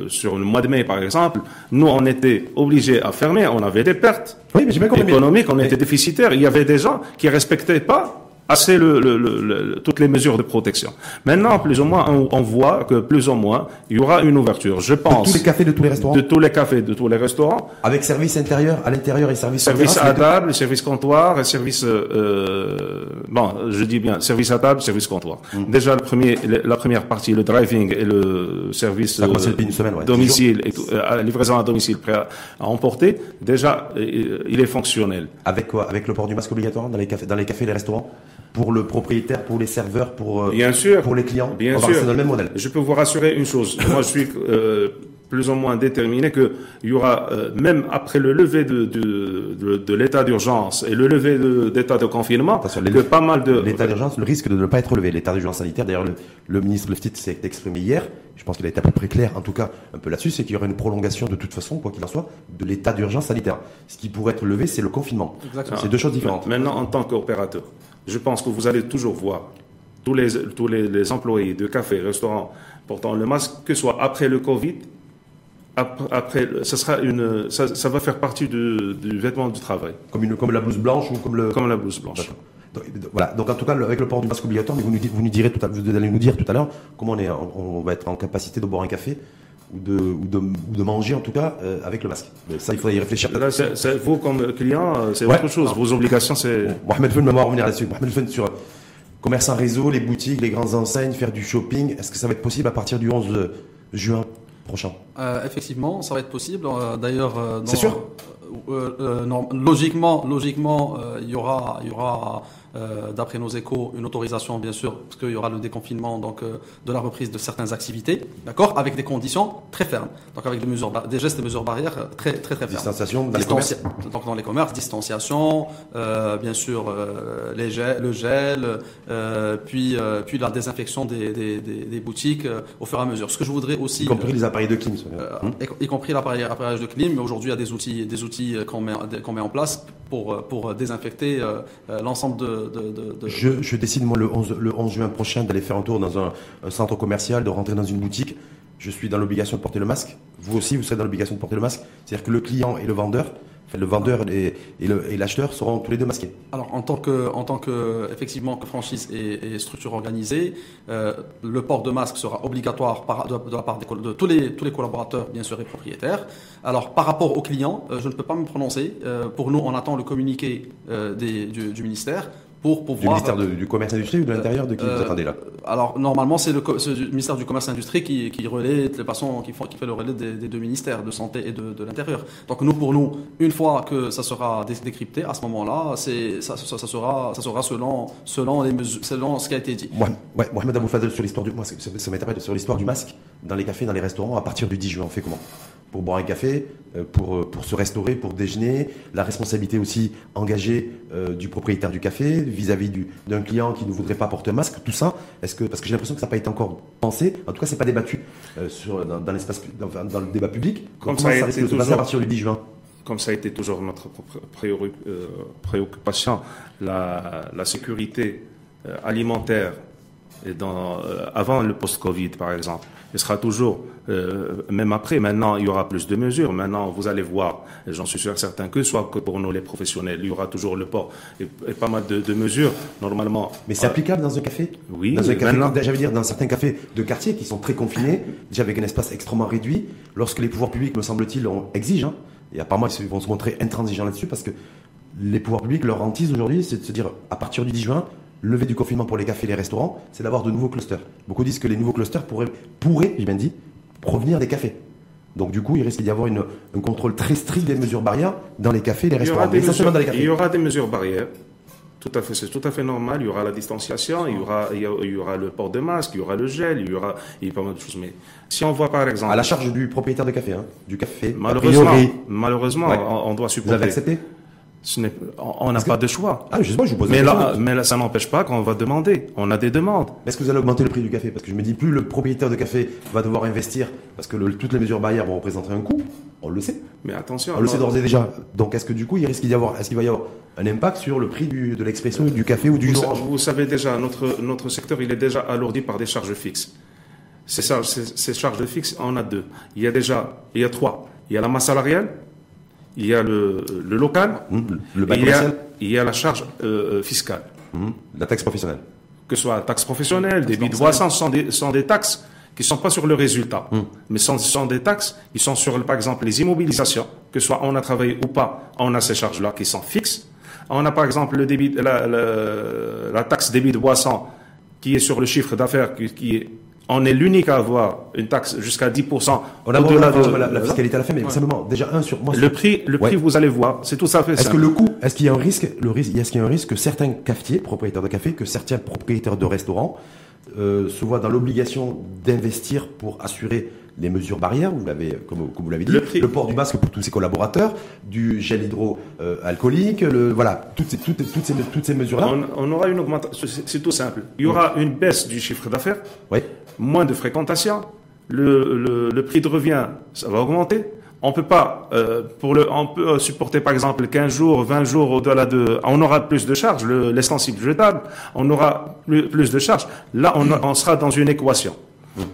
sur le mois de mai, par exemple, nous, on était obligés à fermer, on avait des pertes Oui, mais j'ai bien compris. économiques, on était déficitaires. Il y avait des gens qui respectaient pas assez le, le- le- le- toutes les mesures de protection. Maintenant, plus ou moins, on, on voit que plus ou moins, il y aura une ouverture. Je de pense tous les cafés, de tous les restaurants de tous les cafés, de tous les restaurants, Avec service intérieur, à l'intérieur et service service terrasse, à deux- table, service comptoir et service euh, euh, bon, je dis bien service à table, service comptoir. Mm. Déjà le premier, la première partie, le driving et le service Ça une semaine, ouais. domicile et tout, euh, livraison à domicile prêt à, à emporter. Déjà, euh, il est fonctionnel. Avec quoi? Avec le port du masque obligatoire dans les cafés, dans les cafés et les restaurants? Pour le propriétaire, pour les serveurs, pour, euh, Bien sûr. pour les clients Bien On va sûr. rester dans le même modèle. Je peux vous rassurer une chose. Moi, je suis euh, plus ou moins déterminé que il y aura, euh, même après le lever de, de, de, de l'état d'urgence et le lever d'état de, confinement, les- que pas mal de... L'état d'urgence, le risque de ne pas être relevé. L'état d'urgence sanitaire, d'ailleurs, le, le ministre Leftit s'est exprimé hier. Je pense qu'il a été à peu près clair, en tout cas, un peu là-dessus, c'est qu'il y aura une prolongation de toute façon, quoi qu'il en soit, de l'état d'urgence sanitaire. Ce qui pourrait être levé, c'est le confinement. Exactement. C'est deux choses différentes. Maintenant, en tant qu'opérateur, je pense que vous allez toujours voir tous les, tous les, les employés de cafés, restaurants portant le masque, que ce soit après le Covid, ap- après, ça, sera une, ça, ça va faire partie du, du vêtement du travail, Comme, une, comme la blouse blanche ou comme le. comme la blouse blanche. Voilà. Donc, en tout cas, avec le port du masque obligatoire, mais vous nous, vous nous direz tout à, vous allez nous dire tout à l'heure comment on, est, on, on va être en capacité de boire un café ou de, ou de, ou de manger en tout cas euh, avec le masque. Mais ça, il faudrait y réfléchir. Là, vous, comme client, euh, c'est Ouais. autre chose. Vos obligations, c'est. Mohamed Fun, on va revenir là-dessus. Mohamed Fun sur commerce en réseau, les boutiques, les grandes enseignes, faire du shopping. Est-ce que ça va être possible à partir du 11 juin prochain? Euh, effectivement, ça va être possible. Euh, D'ailleurs, euh, C'est sûr? euh, euh, non, logiquement, logiquement, euh, il y aura, il y aura, euh, d'après nos échos, une autorisation, bien sûr, parce qu'il y aura le déconfinement, donc euh, de la reprise de certaines activités, d'accord, avec des conditions très fermes, donc avec des mesures, des gestes et mesures barrières euh, très, très, très fermes. Distanciation dans les Distanci- Donc dans les commerces, distanciation, euh, bien sûr euh, les gel, le gel, euh, puis euh, puis la désinfection des, des, des, des boutiques euh, au fur et à mesure. Ce que je voudrais aussi, Y compris les appareils de clim. euh, Hum y, y compris l'appareil- l'appareillage de clim, mais aujourd'hui il y a des outils des outils euh, qu'on met en place pour euh, désinfecter euh, euh, l'ensemble de, Je, décide, moi, le 11, le 11 juin prochain, d'aller faire un tour dans un, un centre commercial, de rentrer dans une boutique. Je suis dans l'obligation de porter le masque. Vous aussi, vous serez dans l'obligation de porter le masque. C'est-à-dire que le client et le vendeur, le vendeur et, l'acheteur seront tous les deux masqués. Alors, en tant que, effectivement, que franchise et, structure organisée, euh, le port de masque sera obligatoire de, la part de tous les, tous les collaborateurs, bien sûr, et propriétaires. Alors, par rapport aux clients, euh, je ne peux pas me prononcer. Euh, pour nous, on attend le communiqué du ministère pour pouvoir. Du ministère de- du Commerce et Industrie ou de l'Intérieur De qui vous Euh, attendez là Alors normalement c'est le, ministère du Commerce et Industrie qui, qui relaie de façon qui, font- qui fait le relais des, des deux ministères de santé et de, de l'intérieur. Donc nous pour nous une fois que ça sera dé- décrypté à ce moment-là c'est ça, ça, ça sera ça sera selon selon les mesures selon ce qui a été dit. Moi, ouais, Mohamed Abou Fadel sur l'histoire du moi, ça, ça m'interpelle sur l'histoire du masque dans les cafés, dans les restaurants à partir du 10 juin. On fait comment? Pour boire un café, euh, pour euh, pour se restaurer, pour déjeuner, la responsabilité aussi engagée euh, du propriétaire du café vis-à-vis du d'un client qui ne voudrait pas porter un masque. Tout ça, est-ce que parce que j'ai l'impression que ça n'a pas été encore pensé. En tout cas, c'est pas débattu euh, sur dans, dans l'espace dans, dans le débat public. Comme ça a risque été de se passer à partir du 10 juin? Comme ça a été toujours notre euh, préoccupation, la, la sécurité alimentaire et dans, avant le post-Covid, par exemple. Il sera toujours, euh, même après, maintenant, il y aura plus de mesures. Maintenant, vous allez voir, j'en suis sûr certain que, soit que pour nous, les professionnels, il y aura toujours le port et, et pas mal de, de mesures. Normalement, Mais c'est applicable dans un café? Oui, Dans un café, maintenant- j'allais dire, dans certains cafés de quartier qui sont très confinés, déjà avec un espace extrêmement réduit, lorsque les pouvoirs publics, me semble-t-il, en exigent, hein, et apparemment ils vont se montrer intransigeants là-dessus, parce que les pouvoirs publics, leur hantise aujourd'hui, c'est de se dire, à partir du 10 juin, lever du confinement pour les cafés et les restaurants, c'est d'avoir de nouveaux clusters. Beaucoup disent que les nouveaux clusters pourraient, pourraient j'ai bien dit, provenir des cafés. Donc du coup, il risque d'y avoir une, un contrôle très strict des mesures barrières dans les cafés et les il y, aura restaurants. mesures, dans les il y aura des mesures barrières. Tout à fait, c'est tout à fait normal. Il y aura la distanciation, il y aura, il y aura le port de masque, il y aura le gel, il y aura, il y a pas mal de choses. Mais si on voit par exemple, À la charge du propriétaire de café, hein, du café. malheureusement, priori. malheureusement, Ouais. on, on doit Vous supporter. avez accepté? Ce on n'a pas de choix. Ah, justement, je vous pose Mais là, question. mais là, ça n'empêche pas qu'on va demander. On a des demandes. Est-ce que vous allez augmenter le prix du café? Parce que je me dis, plus le propriétaire de café va devoir investir, parce que le- toutes les mesures barrières vont représenter un coût, on le sait. Mais attention. On le sait d'ores et déjà. Donc, est-ce que du coup, il risque d'y avoir, est-ce qu'il va y avoir un impact sur le prix du- de l'expression, du café ou du vous, vous savez déjà, notre, notre secteur, il est déjà alourdi par des charges fixes. Ces, charges- ces, ces charges fixes, on a deux. Il y a déjà, il y a trois. Il y a la masse salariale, il y a le, le local, Hum, Le il y, a, il y a la charge euh, fiscale. Hum, La taxe professionnelle. que ce soit taxe professionnelle, des de boissons, ce sont des, sont des taxes qui ne sont pas sur le résultat, mais ce sont, sont des taxes qui sont sur, par exemple, les immobilisations, que ce soit on a travaillé ou pas, on a ces charges-là qui sont fixes. On a, par exemple, le débit, la, la- la taxe débit de boissons qui est sur le chiffre d'affaires, qui, qui est, on est l'unique à avoir une taxe jusqu'à 10% On a de- la, la fiscalité à la fin, mais simplement, déjà, un sur moi. Le prix, le prix, Ouais. vous allez voir, c'est tout ça fait Est-ce que le coût, est-ce qu'il y a un risque, le risque, est-ce qu'il y a un risque que certains cafetiers, propriétaires de café, que certains propriétaires de restaurants euh, se voient dans l'obligation d'investir pour assurer les mesures barrières, vous l'avez, comme, comme vous l'avez dit, Le le, port du masque pour tous ses collaborateurs, du gel hydroalcoolique, le, voilà, toutes ces, toutes, toutes ces, toutes ces mesures-là. On, on aura une augmentation, c'est tout simple. Il y aura une baisse du chiffre d'affaires, Oui. moins de fréquentation, le, le, le prix de revient, ça va augmenter. On peut pas, euh, pour le, on peut euh, supporter par exemple 15 jours, 20 jours au-delà de, on aura plus de charges, le- l'extensible jetable, on aura plus, plus de charges. Là, on, on sera dans une équation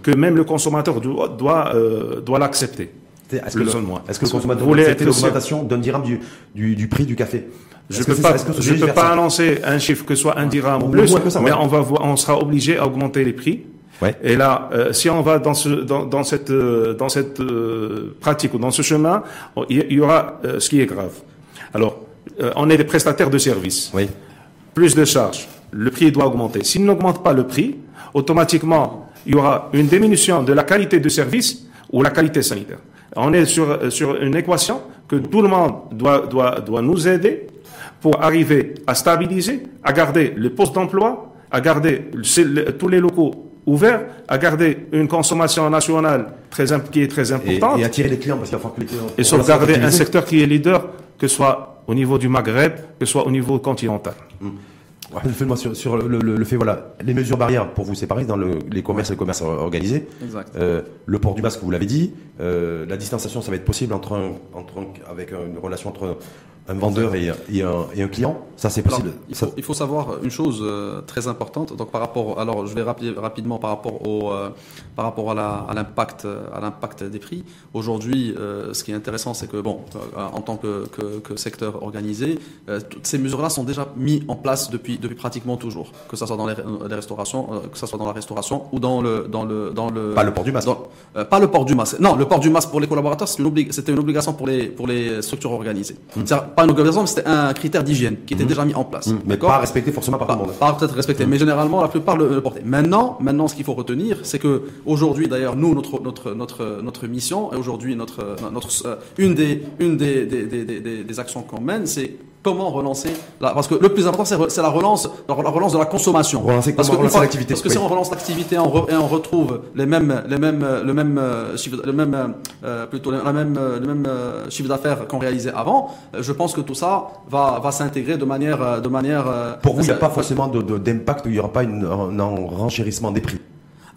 que même le consommateur doit, doit, euh, doit l'accepter. Est-ce que, Le est-ce que le consommateur voulez accepter l'augmentation d'un dirham du, du, du prix du café? Je que peux pas, je peux pas annoncer un chiffre que soit un dirham ou Ou plus, ça, mais ouais. on va on sera obligé à augmenter les prix Ouais. Et là, euh, si on va dans, ce, dans, dans cette, euh, dans cette euh, pratique ou dans ce chemin, on- il y- aura ce qui est grave. Alors, on est des prestataires de services. Oui. Plus de charges, le prix doit augmenter. S'il n'augmente pas le prix, automatiquement, il y aura une diminution de la qualité du service ou la qualité sanitaire. On est sur, euh, sur une équation que tout le monde doit, doit, doit nous aider pour arriver à stabiliser, à garder le poste d'emploi, à garder tous les locaux ouverts, à garder une consommation nationale très, qui est très Et, importante et attirer les clients parce qu'il falloir que les clients. et sauvegarder un secteur qui est leader, que ce soit au niveau du Maghreb, que ce soit au niveau continental. Ouais, Fais-moi sur, sur le, le- le fait, voilà, les mesures barrières pour vous séparer dans le, les commerces et le commerce organisé. Exact. Euh, le port du masque, vous l'avez dit. Euh, la distanciation, ça va être possible entre un, entre un- avec une relation entre un vendeur et, et un, et un client. Ça, c'est Alors, possible. il, Ça- faut, il faut savoir une chose euh, très importante. Donc par rapport, alors je vais rappeler rapidement par rapport au, euh, par rapport à l'impact, euh, à l'impact des prix. Aujourd'hui, euh, ce qui est intéressant, c'est que bon, en tant que, que- que secteur organisé, toutes ces mesures-là sont déjà mises en place depuis, depuis pratiquement toujours, que ce soit dans les, les restaurations, que ce soit dans la restauration ou dans le, dans le, dans le. Pas le port du masque. dans- pas le port du masque. Non, le port du masque pour les collaborateurs, une c'était une obligation pour les, pour les structures organisées. C'est-à-dire, Pas une obligation, mais c'était un critère d'hygiène qui était déjà mis en place. Hum, mais pas respecté forcément par tout le monde. pas peut-être respecté, mais généralement la plupart le, le portaient. Maintenant, maintenant, ce qu'il faut retenir, c'est que aujourd'hui, d'ailleurs, nous, notre notre notre notre mission et aujourd'hui notre notre euh, une des une des des, des, des, des actions qu'on mène, c'est comment relancer la, parce que le plus important c'est la relance la relance de la consommation Relancer- parce comment que relancer l'activité, parce que oui. si on relance l'activité et on retrouve les mêmes les mêmes le même euh, chiffre le même euh, plutôt la même le même euh, chiffre d'affaires qu'on réalisait avant je pense que tout ça va va s'intégrer de manière de manière Pour vous, il n'y a pas forcément de- de- d'impact, il n'y aura pas une- un, un renchérissement des prix.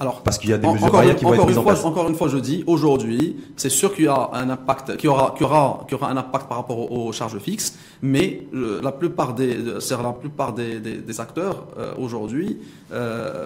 Alors Parce qu'il y a des En- mesures barrières qui vont être mises une en place. encore une fois, je dis, aujourd'hui, c'est sûr qu'il y a un impact, qu'il y aura, qu'il y aura, qu'il y aura un impact par rapport aux, aux charges fixes, mais la plupart des, la plupart des, des- des acteurs euh, aujourd'hui, euh,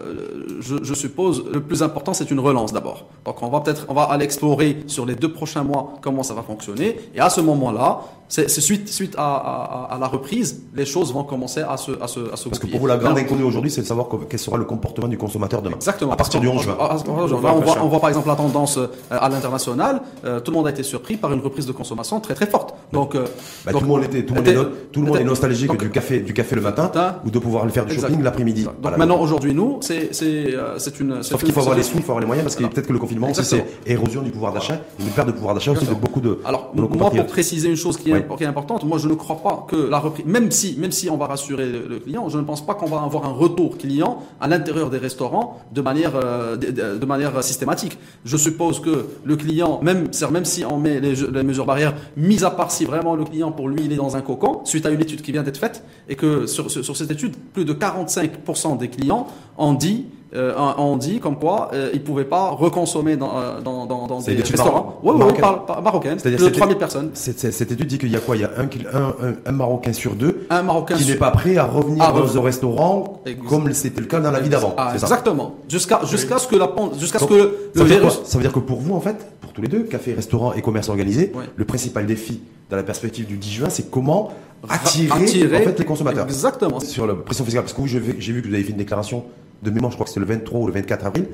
je, je suppose, le plus important, c'est une relance d'abord. Donc, on va peut-être, on va aller explorer sur les deux prochains mois comment ça va fonctionner, et à ce moment-là, c'est suite, suite à, à- à la reprise, les choses vont commencer à se, à se, à se Parce que pour vous, la grande inconnue aujourd'hui, c'est de savoir quel sera le comportement du consommateur demain. Exactement. À partir du 11 juin. Là, on voit, on voit par exemple la tendance euh, à l'international. Euh, tout le monde a été surpris par une reprise de consommation très très forte. Donc, euh, Bah, donc, tout le monde était, tout le monde était- est, no- tout le monde est était- nostalgique donc, du café, du café le matin, ou de pouvoir le faire du Exact. shopping l'après-midi. Donc Voilà. maintenant, aujourd'hui, nous, c'est c'est euh, c'est une. Sauf qu'il faut avoir les sous, il faut avoir les moyens, parce que peut-être que le confinement aussi, c'est érosion du pouvoir d'achat, une perte de pouvoir d'achat aussi de beaucoup de, Alors, moi, pour préciser une chose qui est, Qui est importante, moi, je ne crois pas que la reprise, même si, même si on va rassurer le, client, je ne pense pas qu'on va avoir un retour client à l'intérieur des restaurants de manière, euh, de, manière systématique. Je suppose que le client, même, même si on met les, les mesures barrières, mis à part si vraiment le client, pour lui, il est dans un cocon, suite à une étude qui vient d'être faite, et que sur, sur, sur cette étude, plus de 45% des clients ont dit euh, ont dit comme quoi euh, ils pouvaient pas reconsommer dans, euh, dans, dans, dans C'est des restaurants. Oui, marocaine. C'est-à-dire de c'était- 3000 personnes. Cette, étude dit qu'il y a quoi? Il y a un, kil- un, un- un Marocain sur deux Un Marocain qui sur- n'est pas prêt à revenir À dans un restaurant comme c'était le cas dans la vie d'avant. Ah, exactement. Jusqu'à jusqu'à ce que la jusqu'à ce que le ça, veut dire virus. ça veut dire que pour vous, en fait, pour tous les deux, café, restaurant et commerce organisé, Ouais. le principal défi dans la perspective du 10 juin, c'est comment attirer, attirer- en fait, les consommateurs. Exactement. Sur la pression fiscale, parce que vous, j'ai vu j'ai vu que vous avez fait une déclaration de mémoire, je crois que c'était le 23 ou le 24 avril,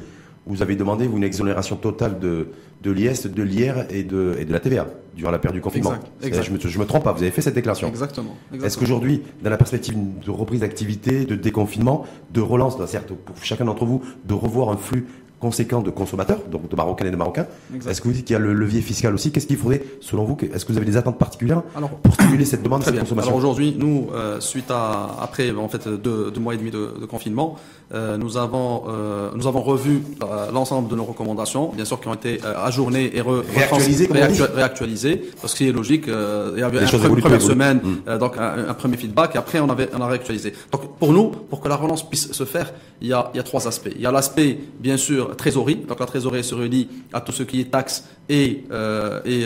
vous avez demandé vous, une exonération totale de, de l'IS, de l'IR et de, et de la TVA durant la période du confinement. Exact, C'est- exact. Je me, je me trompe pas, vous avez fait cette déclaration. Exactement. Est-ce exactement. qu'aujourd'hui, dans la perspective de reprise d'activité, de déconfinement, de relance, certes pour chacun d'entre vous, de revoir un flux conséquent de consommateurs, donc de Marocains et de Marocains, est-ce que vous dites qu'il y a le levier fiscal aussi? Qu'est-ce qu'il faudrait, selon vous, est-ce que vous avez des attentes particulières Alors, pour stimuler cette demande, cette bien. consommation? Alors aujourd'hui, nous, euh, suite à après en fait deux, deux mois et demi de, de confinement, euh, nous avons euh, nous avons revu euh, l'ensemble de nos recommandations, bien sûr qui ont été ajournées et Réactualisées, réactu- réactualisées, parce que ce qui est logique. il y avait une première semaine, Mm. donc un, un premier feedback, et après on avait on a réactualisé. Donc pour nous, pour que la relance puisse se faire, il y a il y a trois aspects. Il y a l'aspect bien sûr trésorerie, donc la trésorerie se relie à tout ce qui est taxes et et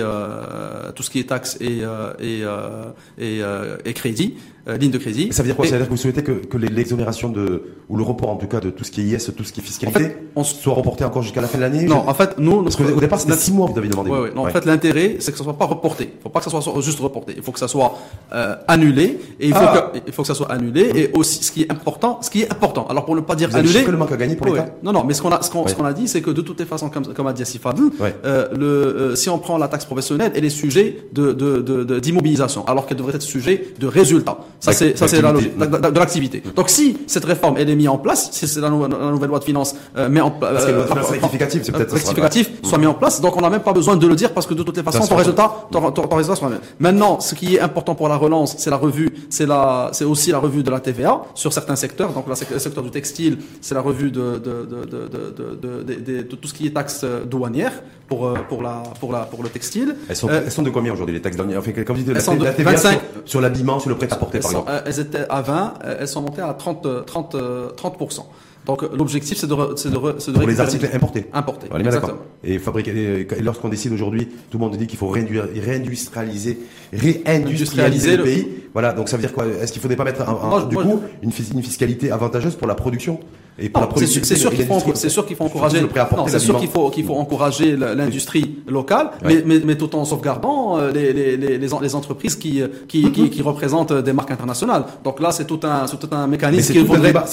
tout ce qui est taxes et et et, et crédit, ligne de crédit. Ça veut dire quoi? Et- Ça veut dire que vous souhaitez que, l'exonération de, ou le report en tout cas de tout ce qui est IS, tout ce qui est fiscalité, En fait, on soit reporté encore jusqu'à la fin de l'année Non, Je- en fait, nous, Parce qu'au départ, c'était 6 mois que vous avez demandé. Ouais, ouais. Non, Ouais. En fait, l'intérêt, c'est que ça soit pas reporté. Il faut pas que ça soit juste reporté. Il faut que ça soit euh, annulé. Et il faut, Ah. que, il faut que ça soit annulé. Et aussi, ce qui est important, ce qui est important. Alors pour ne pas dire Vous annulé. chiffré le manque à gagner pour l'État. Non, non, mais ce qu'on a, ce qu'on, qu'on a dit, c'est que de toutes les façons, comme, comme a dit Asif euh, le, euh, si on prend la taxe professionnelle, elle est sujet de, de, d'immobilisation, alors qu'elle devrait être sujet de résultat. Ça, c'est, ça, c'est la logique, de, l'activité. Donc, si cette réforme, elle est mise en place, si c'est la, nouvelle loi de finances, euh, met en place, euh, rectificatif, c'est peut-être rectificatif, soit mis en place, donc on n'a même pas besoin de le dire parce que de toutes les façons, ton résultat, ton, ton, résultat sera même. Maintenant, ce qui est important pour la relance, c'est la revue, c'est la, c'est aussi la revue de la TVA sur certains secteurs. Donc, le secteur du textile, c'est la revue de, de, de, de, tout ce qui est taxes douanières pour, pour, la, pour, la, pour le textile. Elles sont, elles sont de combien aujourd'hui les taxes douanières? Enfin, Comme dit, la, la TVA 25, sur, sur l'habillement, sur le prêt-à-porter par exemple Elles étaient à 20, elles sont montées à 30, 30, 30%. Donc l'objectif, c'est de, c'est de, de Pour les articles importés. Importés. On exactement. Et fabriquer. lorsqu'on décide aujourd'hui, tout le monde dit qu'il faut réindustrialiser, réindustrialiser le, pays. Voilà. Donc ça veut dire quoi? Est-ce qu'il ne faudrait pas mettre un, du coup une, fiscalité avantageuse pour la production? Et pour la production C'est sûr qu'il faut, c'est sûr qu'il faut encourager. C'est sûr qu'il faut qu'il faut encourager l'industrie locale, mais, mais, mais, tout en sauvegardant euh, les, les, les, les entreprises qui qui, qui, qui représentent des marques internationales. Donc là, c'est tout un c'est tout un mécanisme. C'est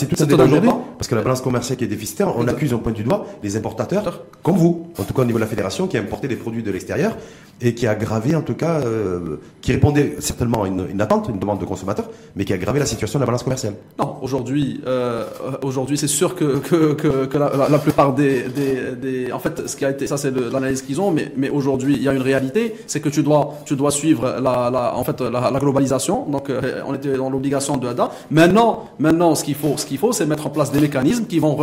tout un débat aujourd'hui parce que la balance commerciale qui est déficitaire, on accuse en point du doigt les importateurs, comme vous, en tout cas au niveau de la fédération, qui a importé des produits de l'extérieur et qui a aggravé, en tout cas, euh, qui répondait certainement à une, attente, une demande de consommateurs, mais qui a aggravé la situation de la balance commerciale. Non, aujourd'hui, euh, aujourd'hui, c'est sûr que, que, que, que la, la, plupart des, des, des, en fait, ce qui a été, ça c'est l'analyse qu'ils ont, mais, mais aujourd'hui, il y a une réalité, c'est que tu dois, tu dois suivre la, la en fait, la, la globalisation. Donc, euh, on était dans l'obligation de ADA. Maintenant, maintenant, ce qu'il faut, ce qu'il faut, c'est mettre en place des mécanismes qui vont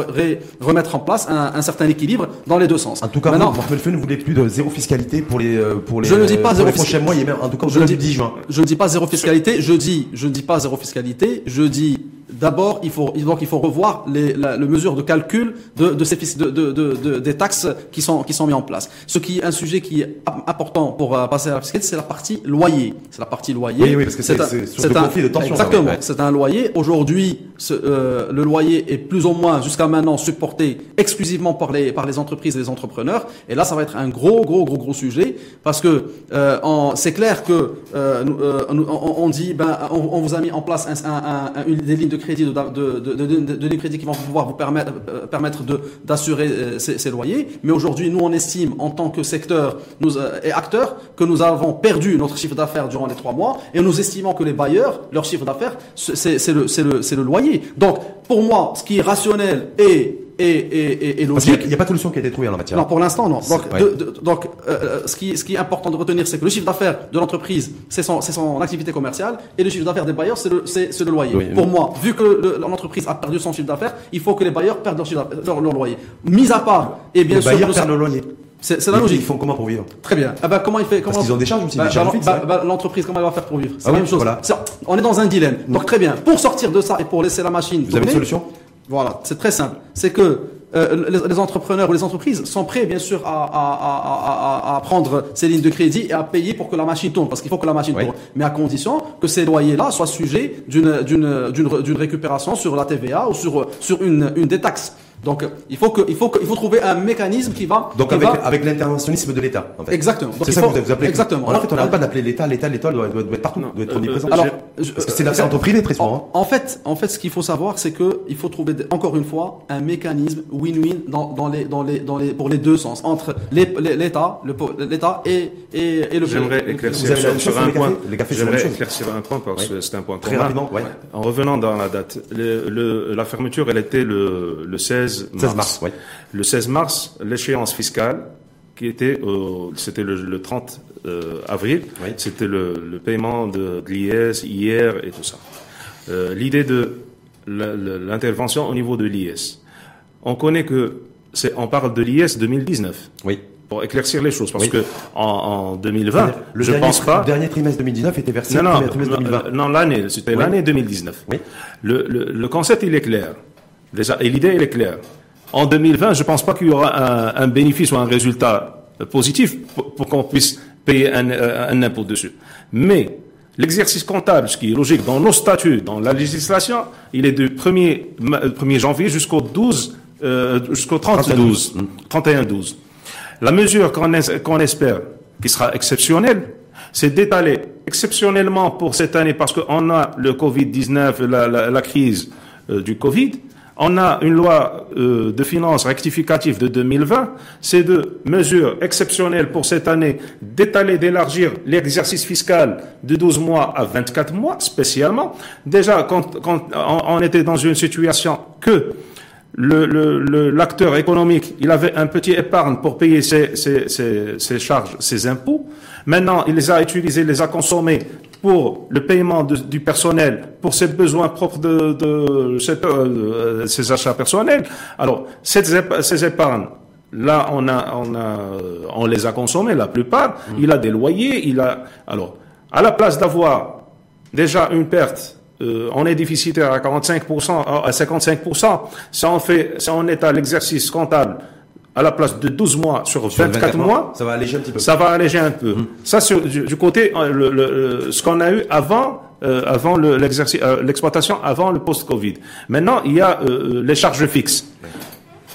remettre en place un, un, certain équilibre dans les deux sens. En tout cas, maintenant, vous, ne voulez plus de zéro fiscalité pour les euh, pour les, je ne dis pas zéro les prochains mois, même, en tout cas, je dis, 10 juin. Je ne dis pas zéro fiscalité, je dis, je ne dis pas zéro fiscalité, je dis D'abord, il faut donc il faut revoir les, la, le mesure de calcul de, de ces de, de, de, des taxes qui sont qui sont mis en place. Ce qui est un sujet qui est important pour euh, passer à la fiscalité, c'est la partie loyer. C'est la partie loyer. Oui, oui, parce que c'est un, un conflit de tension. Exactement. C'est un loyer. Aujourd'hui, euh, le loyer est plus ou moins jusqu'à maintenant supporté exclusivement par les par les entreprises et les entrepreneurs. Et là, ça va être un gros gros gros gros sujet parce que euh, c'est clair que on, on, dit ben on, on, vous a mis en place un, un, un, des lignes de crédit, de, de, crédits qui vont pouvoir vous permettre, euh, d'assurer euh, ces, loyers. Mais aujourd'hui, nous, on estime en tant que secteur nous, euh, et acteur que nous avons perdu notre chiffre d'affaires durant les trois mois et nous estimons que les bailleurs, leur chiffre d'affaires, c'est le, le, le loyer. Donc, pour moi, ce qui est rationnel et et, et, et, logique. Il n'y a, pas de solution qui a été trouvée en la matière. Non, pour l'instant, non. Donc, donc euh, ce, qui, ce qui est important de retenir, c'est que le chiffre d'affaires de l'entreprise, c'est son, son activité commerciale, et le chiffre d'affaires des bailleurs, c'est le, le loyer. pour moi, vu que l'entreprise a perdu son chiffre d'affaires, il faut que les bailleurs perdent leur, leur, leur loyer. Mis à part, et bien les sûr, bailleurs perdent le loyer. C'est la logique. Ils font comment pour vivre? Très bien. Ah bah, comment il fait comment... Parce qu'ils ont des charges aussi. Bah, des charges bah, bah, L'entreprise, comment elle va faire pour vivre? C'est ah la même chose. Voilà. on est dans un dilemme. Donc très bien. Pour sortir de ça et pour laisser la machine. Vous avez une solution? Voilà. C'est très simple. C'est que euh, les, les, entrepreneurs ou les entreprises sont prêts, bien sûr, à, à, à, à, prendre ces lignes de crédit et à payer pour que la machine tourne, parce qu'il faut que la machine tourne. Mais à condition que ces loyers-là soient sujets d'une d'une récupération sur la TVA ou sur sur une, une des taxes. Donc il faut que il faut que, il faut trouver un mécanisme qui va donc qui avec va... avec l'interventionnisme de l'État. En fait. Exactement. C'est ça faut... que vous appelez. Exactement. En fait, on n'arrête pas d'appeler l'État, l'État, l'État doit, doit, être partout, non, doit être euh, présent. Alors, c'est l'affaire entre privés très souvent. En, en, fait, en fait, ce qu'il faut savoir, c'est que il faut trouver encore une fois un mécanisme win-win dans, dans les dans les dans les pour les deux sens entre l'État, l'État et et, et le. J'aimerais éclaircir sur, un point. J'aimerais éclaircir un point parce que c'est un point très rapidement. En revenant dans la date, la fermeture, elle était le le 16 mars. Le 16 mars, l'échéance fiscale, qui était, c'était le, 30 euh, avril, c'était le, paiement de, de l'IS, IR et tout ça. Euh, l'idée de l'intervention au niveau de l'IS. On connaît que c'est, on parle de l'IS 2019. Oui. Pour éclaircir les choses, parce que en, 2020, le je dernier, pense pas. Le dernier trimestre 2019 était versé. Non, non, non, l'année, c'était l'année 2019. Oui. Le, le, le concept, il est clair. Et l'idée, elle est claire. En 2020, je ne pense pas qu'il y aura un, bénéfice ou un résultat positif pour, qu'on puisse payer un, un, impôt dessus. Mais l'exercice comptable, ce qui est logique dans nos statuts, dans la législation, il est du 1er, 1er janvier jusqu'au 12, euh, jusqu'au 30 12, 31 12. La mesure qu'on espère, qui sera exceptionnelle, c'est d'étaler exceptionnellement pour cette année, parce qu'on a le Covid-19, la, la, la, crise euh, du Covid, on a une loi euh, de finances rectificative de 2020, c'est de mesures exceptionnelles pour cette année d'étaler, d'élargir l'exercice fiscal de 12 mois à 24 mois, spécialement. Déjà, quand, on, était dans une situation que l'acteur économique, il avait un petit épargne pour payer ses charges, ses impôts. Maintenant, il les a utilisés, les a consommés pour le paiement du personnel, pour ses besoins propres de, de, euh, ses achats personnels. Alors, ces, ces épargnes, là, on a, on a, on les a consommées, la plupart. Mmh. Il a des loyers, il a, alors, à la place d'avoir déjà une perte euh, on est déficitaire à 45%, à 55%. Si on fait, si on est à l'exercice comptable à la place de 12 mois sur, 24, mois, ça va alléger un petit peu. Ça va alléger un peu. Hum. Ça, du, côté, euh, le, ce qu'on a eu avant, euh, avant l'exercice, euh, l'exploitation, avant le post-Covid. Maintenant, il y a les charges fixes.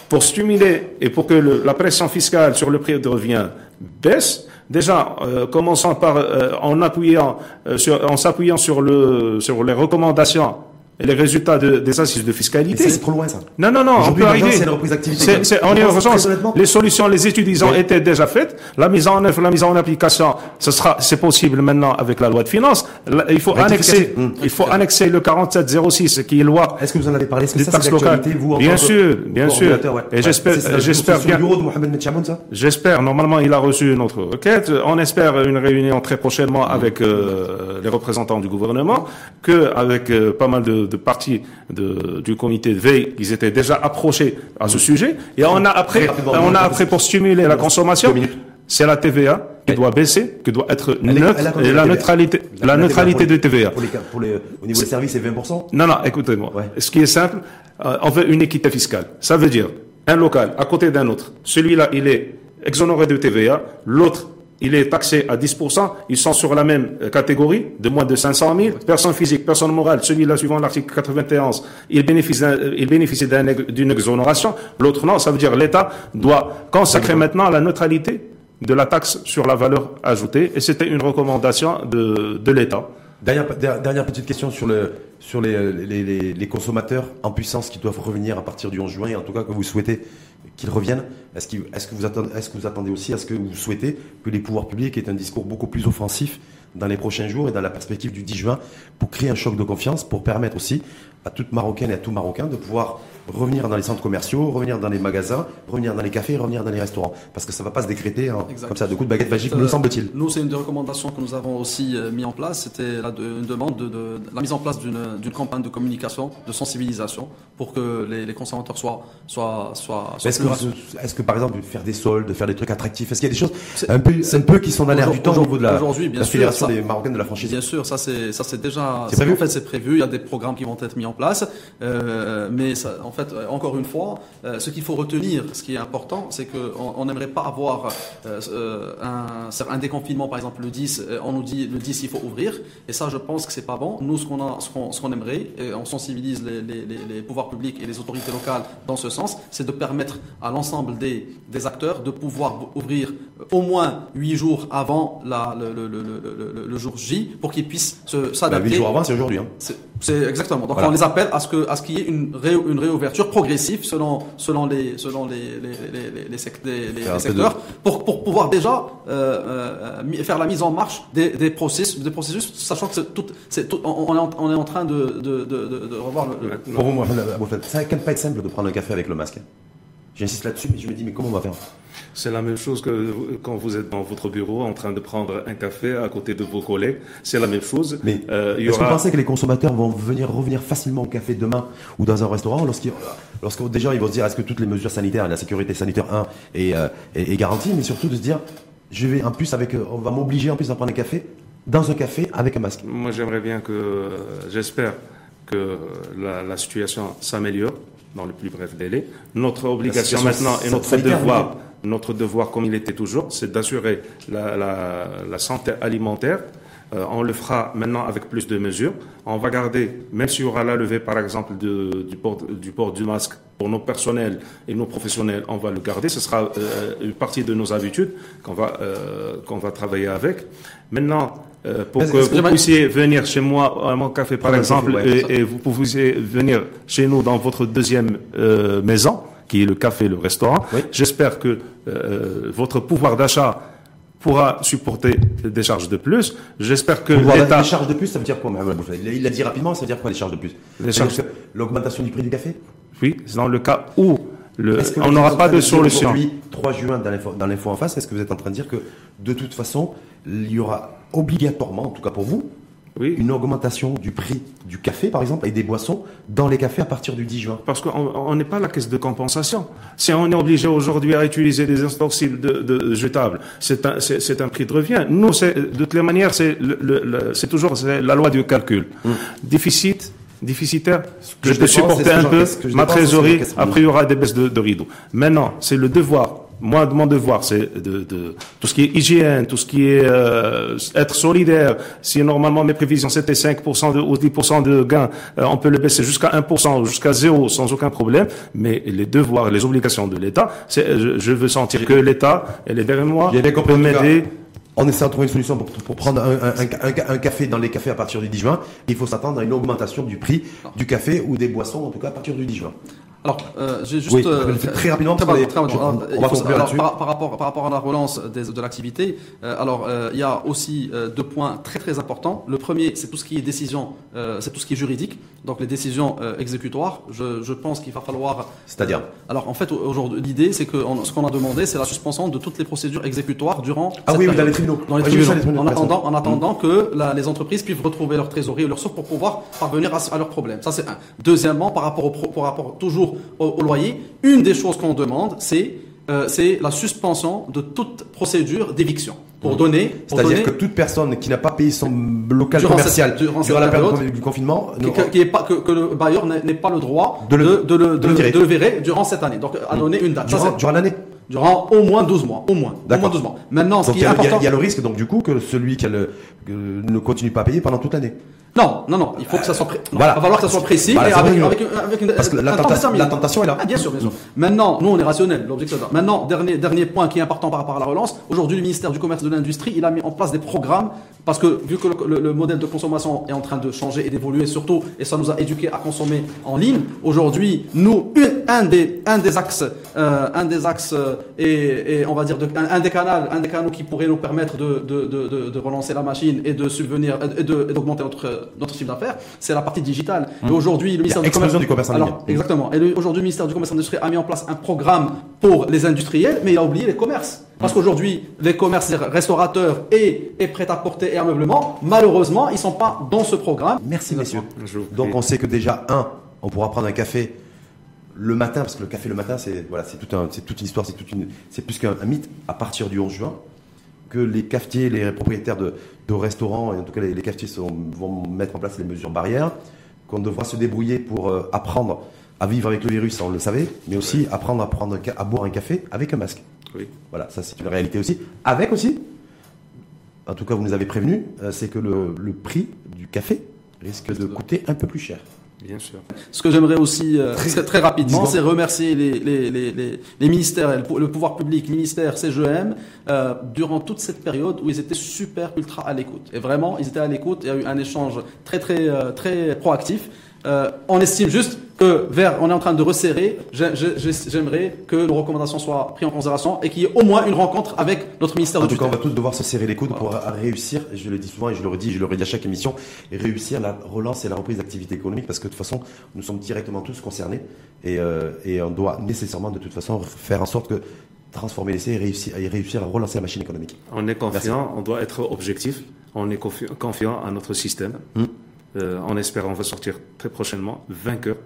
Pour stimuler et pour que la pression fiscale sur le prix de revient baisse, déjà, commençant par en appuyant, sur, en s'appuyant sur le, sur les recommandations les résultats de, des assises de fiscalité. C'est trop loin ça. Non, non, non, on peut arriver. C'est reprise d'activité. On est en Les solutions, les études, ils ont été déjà faites. La mise en œuvre, la mise en application, ce sera, c'est possible maintenant avec la loi de finances. Il faut annexer, hum. il faut annexer le 4706 qui est loi. Est-ce que vous en avez parlé? Est-ce que ça, vous Bien sûr, bien sûr. Et j'espère, j'espère bien. bureau de Mohamed ça? J'espère. Normalement, il a reçu notre requête. On espère une réunion très prochainement avec euh, les représentants du gouvernement, que avec euh, pas mal de de partie de, du comité de veille, ils étaient déjà approchés à ce sujet. Et on a après, on a après pour stimuler la consommation, c'est la TVA qui doit baisser, qui doit être neutre, et la neutralité, la neutralité de TVA. Pour les, au niveau des services, c'est 20%? Non, non, écoutez-moi. Ce qui est simple, euh, on veut une équité fiscale. Ça veut dire un local à côté d'un autre. Celui-là, il est exonéré de TVA, l'autre il est taxé à 10%, ils sont sur la même euh, catégorie, de moins de 500 000. Personne physique, personne morale, celui-là suivant l'article 91, il bénéficie, euh, il bénéficie d'une exonération, l'autre non, ça veut dire l'État doit consacrer maintenant la neutralité de la taxe sur la valeur ajoutée, et c'était une recommandation de, de l'État. Dernière, petite question sur, le, sur les, consommateurs en puissance qui doivent revenir à partir du 11 juin, en tout cas que vous souhaitez qu'ils reviennent. Est-ce que, vous attendez, que vous attendez aussi, est-ce que vous souhaitez que les pouvoirs publics aient un discours beaucoup plus offensif dans les prochains jours et dans la perspective du 10 juin pour créer un choc de confiance, pour permettre aussi à toute Marocaine et à tout Marocain de pouvoir revenir dans les centres commerciaux, revenir dans les magasins, revenir dans les cafés, revenir dans les restaurants. Parce que ça ne va pas se décréter hein, comme ça, de coups de baguette magique, me semble-t-il. Nous, c'est une des recommandations que nous avons aussi euh, mis en place. C'était une demande de, la mise en place d'une campagne de communication, de sensibilisation, pour que les, consommateurs soient, soient, soient, Est-ce que, est que, par exemple, faire des soldes, faire des trucs attractifs, est-ce qu'il y a des choses un peu, un peu qui sont dans l'air du temps au niveau de la, la Fédération des Marocaines de la franchise? Bien sûr, ça c'est déjà. C'est En fait, c'est prévu. Il y a des programmes qui vont être mis en place. Euh, mais ça, en fait, euh, encore une fois, euh, ce qu'il faut retenir, ce qui est important, c'est qu'on n'aimerait pas avoir un, un, déconfinement, par exemple, le 10, on nous dit le 10, il faut ouvrir. Et ça, je pense que c'est pas bon. Nous, ce qu'on ce qu'on aimerait, et on sensibilise les, les, les, pouvoirs publics et les autorités locales dans ce sens, c'est de permettre à l'ensemble des, des acteurs de pouvoir ouvrir au moins 8 jours avant la, le, le, le, le, jour J pour qu'ils puissent s'adapter. 8 jours avant, c'est aujourd'hui. Hein. C'est exactement. Donc on les appelle à ce que à ce qu'il y ait une, une réouverture progressive selon selon les selon les les, les, les, secteurs pour pour pouvoir déjà euh, euh, faire la mise en marche des des processus des processus sachant que c'est tout c'est on, est en, on est en train de de, de, de revoir le, Pour vous, ça ne pas être simple de prendre un café avec le masque. J'insiste là-dessus, mais je me dis mais comment on va faire? C'est la même chose que quand vous êtes dans votre bureau en train de prendre un café à côté de vos collègues. C'est la même chose. Mais euh, est-ce que vous pensez que les consommateurs vont venir revenir facilement au café demain ou dans un restaurant lorsqu'ils, lorsque déjà ils vont se dire est-ce que toutes les mesures sanitaires, la sécurité sanitaire 1 euh, est, est, garantie, mais surtout de se dire je vais en plus avec, euh, on va m'obliger en plus à prendre un café dans un café avec un masque. Moi j'aimerais bien que, j'espère que la, la situation s'améliore dans le plus bref délai. Notre obligation maintenant et notre devoir notre devoir, comme il était toujours, c'est d'assurer la, la, la, santé alimentaire Euh, on le fera maintenant avec plus de mesures. On va garder, même s'il y aura la levée, par exemple, de, du, port, du port du masque pour nos personnels et nos professionnels, on va le garder. Ce sera euh, une partie de nos habitudes qu'on va, euh, qu'on va travailler avec. Maintenant, euh, pour que vous puissiez venir chez moi à mon café, par exemple, et, vous puissiez venir chez nous dans votre deuxième euh, maison, qui est le café, le restaurant. J'espère que euh, votre pouvoir d'achat pourra supporter des charges de plus. J'espère que l'État... Des charges de plus, ça veut dire quoi Il l'a dit rapidement, ça veut dire quoi les charges de plus? L'augmentation du prix du café? Oui, c'est dans le cas où le, on n'aura pas de solution. Aujourd'hui, 3 juin, dans l'info en face, est-ce que vous êtes en train de dire que de toute façon, il y aura obligatoirement, en tout cas pour vous, oui. une augmentation du prix du café, par exemple, et des boissons dans les cafés à partir du 10 juin. Parce qu'on n'est pas la caisse de compensation. Si on est obligé aujourd'hui à utiliser des ustensiles de, de, jetables, c'est un, un, prix de revient. Nous, de toutes les manières, c'est toujours la loi du calcul. Hum. Déficit, déficitaire, je, peux supporter un peu ma trésorerie, après il y aura des baisses de, de rideau. Maintenant, c'est le devoir moi, mon devoir, c'est de, de, tout ce qui est hygiène, tout ce qui est euh, être solidaire. Si normalement mes prévisions c'était 5% de, ou 10% de gains, euh, on peut le baisser jusqu'à 1%, jusqu'à 0 sans aucun problème. Mais les devoirs, les obligations de l'État, c'est, je, je, veux sentir que l'État, elle est derrière moi, peut m'aider. On essaie de trouver une solution pour, pour prendre un, un, un, café dans les cafés à partir du 10 juin. Il faut s'attendre à une augmentation du prix du café ou des boissons, en tout cas à partir du 10 juin. Alors, euh, j'ai juste euh, très rapidement. Très, très, on, va par, par, rapport par rapport à la relance des, de l'activité. Euh, alors, euh, il y a aussi euh, deux points très très importants. Le premier, c'est tout ce qui est décision, euh, c'est tout ce qui est juridique. Donc les décisions exécutoires. Je, je pense qu'il va falloir. C'est-à-dire. alors en fait, aujourd'hui, l'idée, c'est que ce qu'on a demandé, c'est la suspension de toutes les procédures exécutoires durant. Ah oui, oui, dans les tribunaux. Dans les tribunaux. En attendant, en attendant que la, les entreprises puissent retrouver leur trésorerie et leurs sources pour pouvoir parvenir à, à leurs problèmes. Ça c'est un. Deuxièmement, par rapport au, par rapport toujours au, loyer, une des choses qu'on demande, c'est euh, c'est la suspension de toute procédure d'éviction. Pour mmh. donner. C'est-à-dire que toute personne qui n'a pas payé son local commercial durant, la période du confinement, qui, est pas, que, que, le bailleur n'ait pas le droit de le, de, le, de, le, virer durant cette année. Donc à mmh. donner une date. Durant, durant l'année durant au moins 12 mois, au moins, au moins 12 mois. Maintenant, ce qui est important, il y, a le risque donc du coup que celui qui a le, ne continue pas à payer pendant toute l'année. Non, non, non, il faut que ça soit, il va falloir que ça soit précis et avec, avec, avec, une, Parce que la, tentation, la tentation est là. Ah, bien sûr, bien sûr. Maintenant, nous, on est rationnel, l'objectif Maintenant, dernier, dernier point qui est important par rapport à la relance. Aujourd'hui, le ministère du Commerce et de l'Industrie, il a mis en place des programmes parce que vu que le, le, modèle de consommation est en train de changer et d'évoluer surtout, et ça nous a éduqués à consommer en ligne. Aujourd'hui, nous, un des, un des axes, euh, un des axes euh, et, et, on va dire de, un, des canaux, un des canaux qui pourrait nous permettre de, de, de, de relancer la machine et de subvenir et d'augmenter notre notre chiffre d'affaires, c'est la partie digitale. Et mmh. aujourd'hui, le ministère du commerce, du commerce alors, exactement. Et aujourd'hui, le ministère du commerce et de l'industrie a mis en place un programme pour les industriels, mais il a oublié les commerces. Parce mmh. qu'aujourd'hui, les commerces restaurateurs et, et prêt-à-porter et ameublement, malheureusement, ils sont pas dans ce programme. Merci, messieurs. Donc, on sait que déjà, un, on pourra prendre un café le matin, parce que le café le matin, c'est voilà, c'est tout un, c'est toute une histoire, c'est toute une, c'est plus qu'un mythe. À partir du 11 juin, que les cafetiers, les propriétaires de, restaurants, et en tout cas les, cafetiers vont mettre en place les mesures barrières, qu'on devra se débrouiller pour euh, apprendre à vivre avec le virus, on le savait, mais aussi apprendre à, prendre, à boire un café avec un masque. Oui. Voilà, ça c'est une réalité aussi. Avec aussi, en tout cas vous nous avez prévenu, euh, c'est que le, le prix du café risque de coûter un peu plus cher. Bien sûr. Ce que j'aimerais aussi euh, très, très, rapidement, c'est remercier les, les, les, les, ministères, le pouvoir public, ministère, CGM, euh, durant toute cette période où ils étaient super ultra à l'écoute. Et vraiment, ils étaient à l'écoute. Il y a eu un échange très très euh, très proactif. Euh, on estime juste que vers, on est en train de resserrer. J'aimerais que nos recommandations soient prises en considération et qu'il y ait au moins une rencontre avec notre ministère de En tout cas, on va tous devoir se serrer les coudes pour réussir, je le dis souvent et je le redis, je le redis à chaque émission, et réussir la relance et la reprise d'activité économique parce que de toute façon, nous sommes directement tous concernés et, euh, et on doit nécessairement de toute façon faire en sorte que transformer l'essai et réussir, et réussir à relancer la machine économique. On est confiant, on doit être objectif, on est confiant à notre système. Hum. Euh, en espérant, on va sortir très prochainement vainqueur.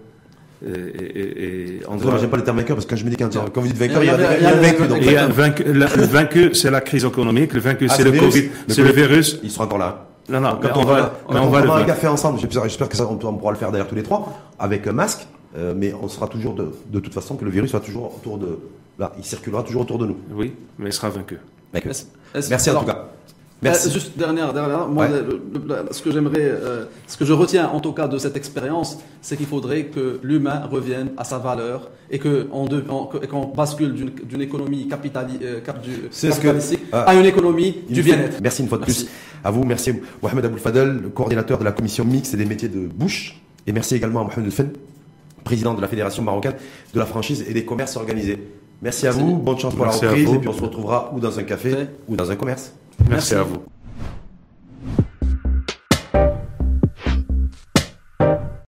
Et, et, et on doit... J'aime pas le terme vainqueur parce que quand je me dis quand vous dites vainqueur, il y a, il y a, un vaincu. Donc et vaincu, le vaincu, c'est la crise économique. Le vaincu, ah, c'est le, Covid, c'est le virus. Il sera encore là. Non, non, quand on, va, on, on va, un café ensemble. J'espère que ça, on pourra le faire d'ailleurs tous les trois avec un masque. Euh, mais on sera toujours de, de toute façon que le virus sera toujours autour de là, il circulera toujours autour de nous. Oui, mais il sera vaincu. Merci, Merci en tout cas. Merci. Euh, juste dernière, dernière. Moi, Ouais. le- le- le- ce que j'aimerais, euh, ce que je retiens en tout cas de cette expérience, c'est qu'il faudrait que l'humain revienne à sa valeur et que on de- on- que- et qu'on bascule d'une d'une économie capitali, euh, cap- du- C'est ce que- capitalistique ah. à une économie du bien-être. Merci une fois de Merci. plus à vous. Merci Mohamed Aboul Fadel, le coordinateur de la commission mixte et des métiers de bouche. Et merci également à Mohamed Fen, président de la Fédération marocaine de la franchise et des commerces organisés. Merci à Merci. vous, bonne chance pour Merci la reprise et puis on se retrouvera ou dans un café Ouais. ou dans un commerce. Merci à vous.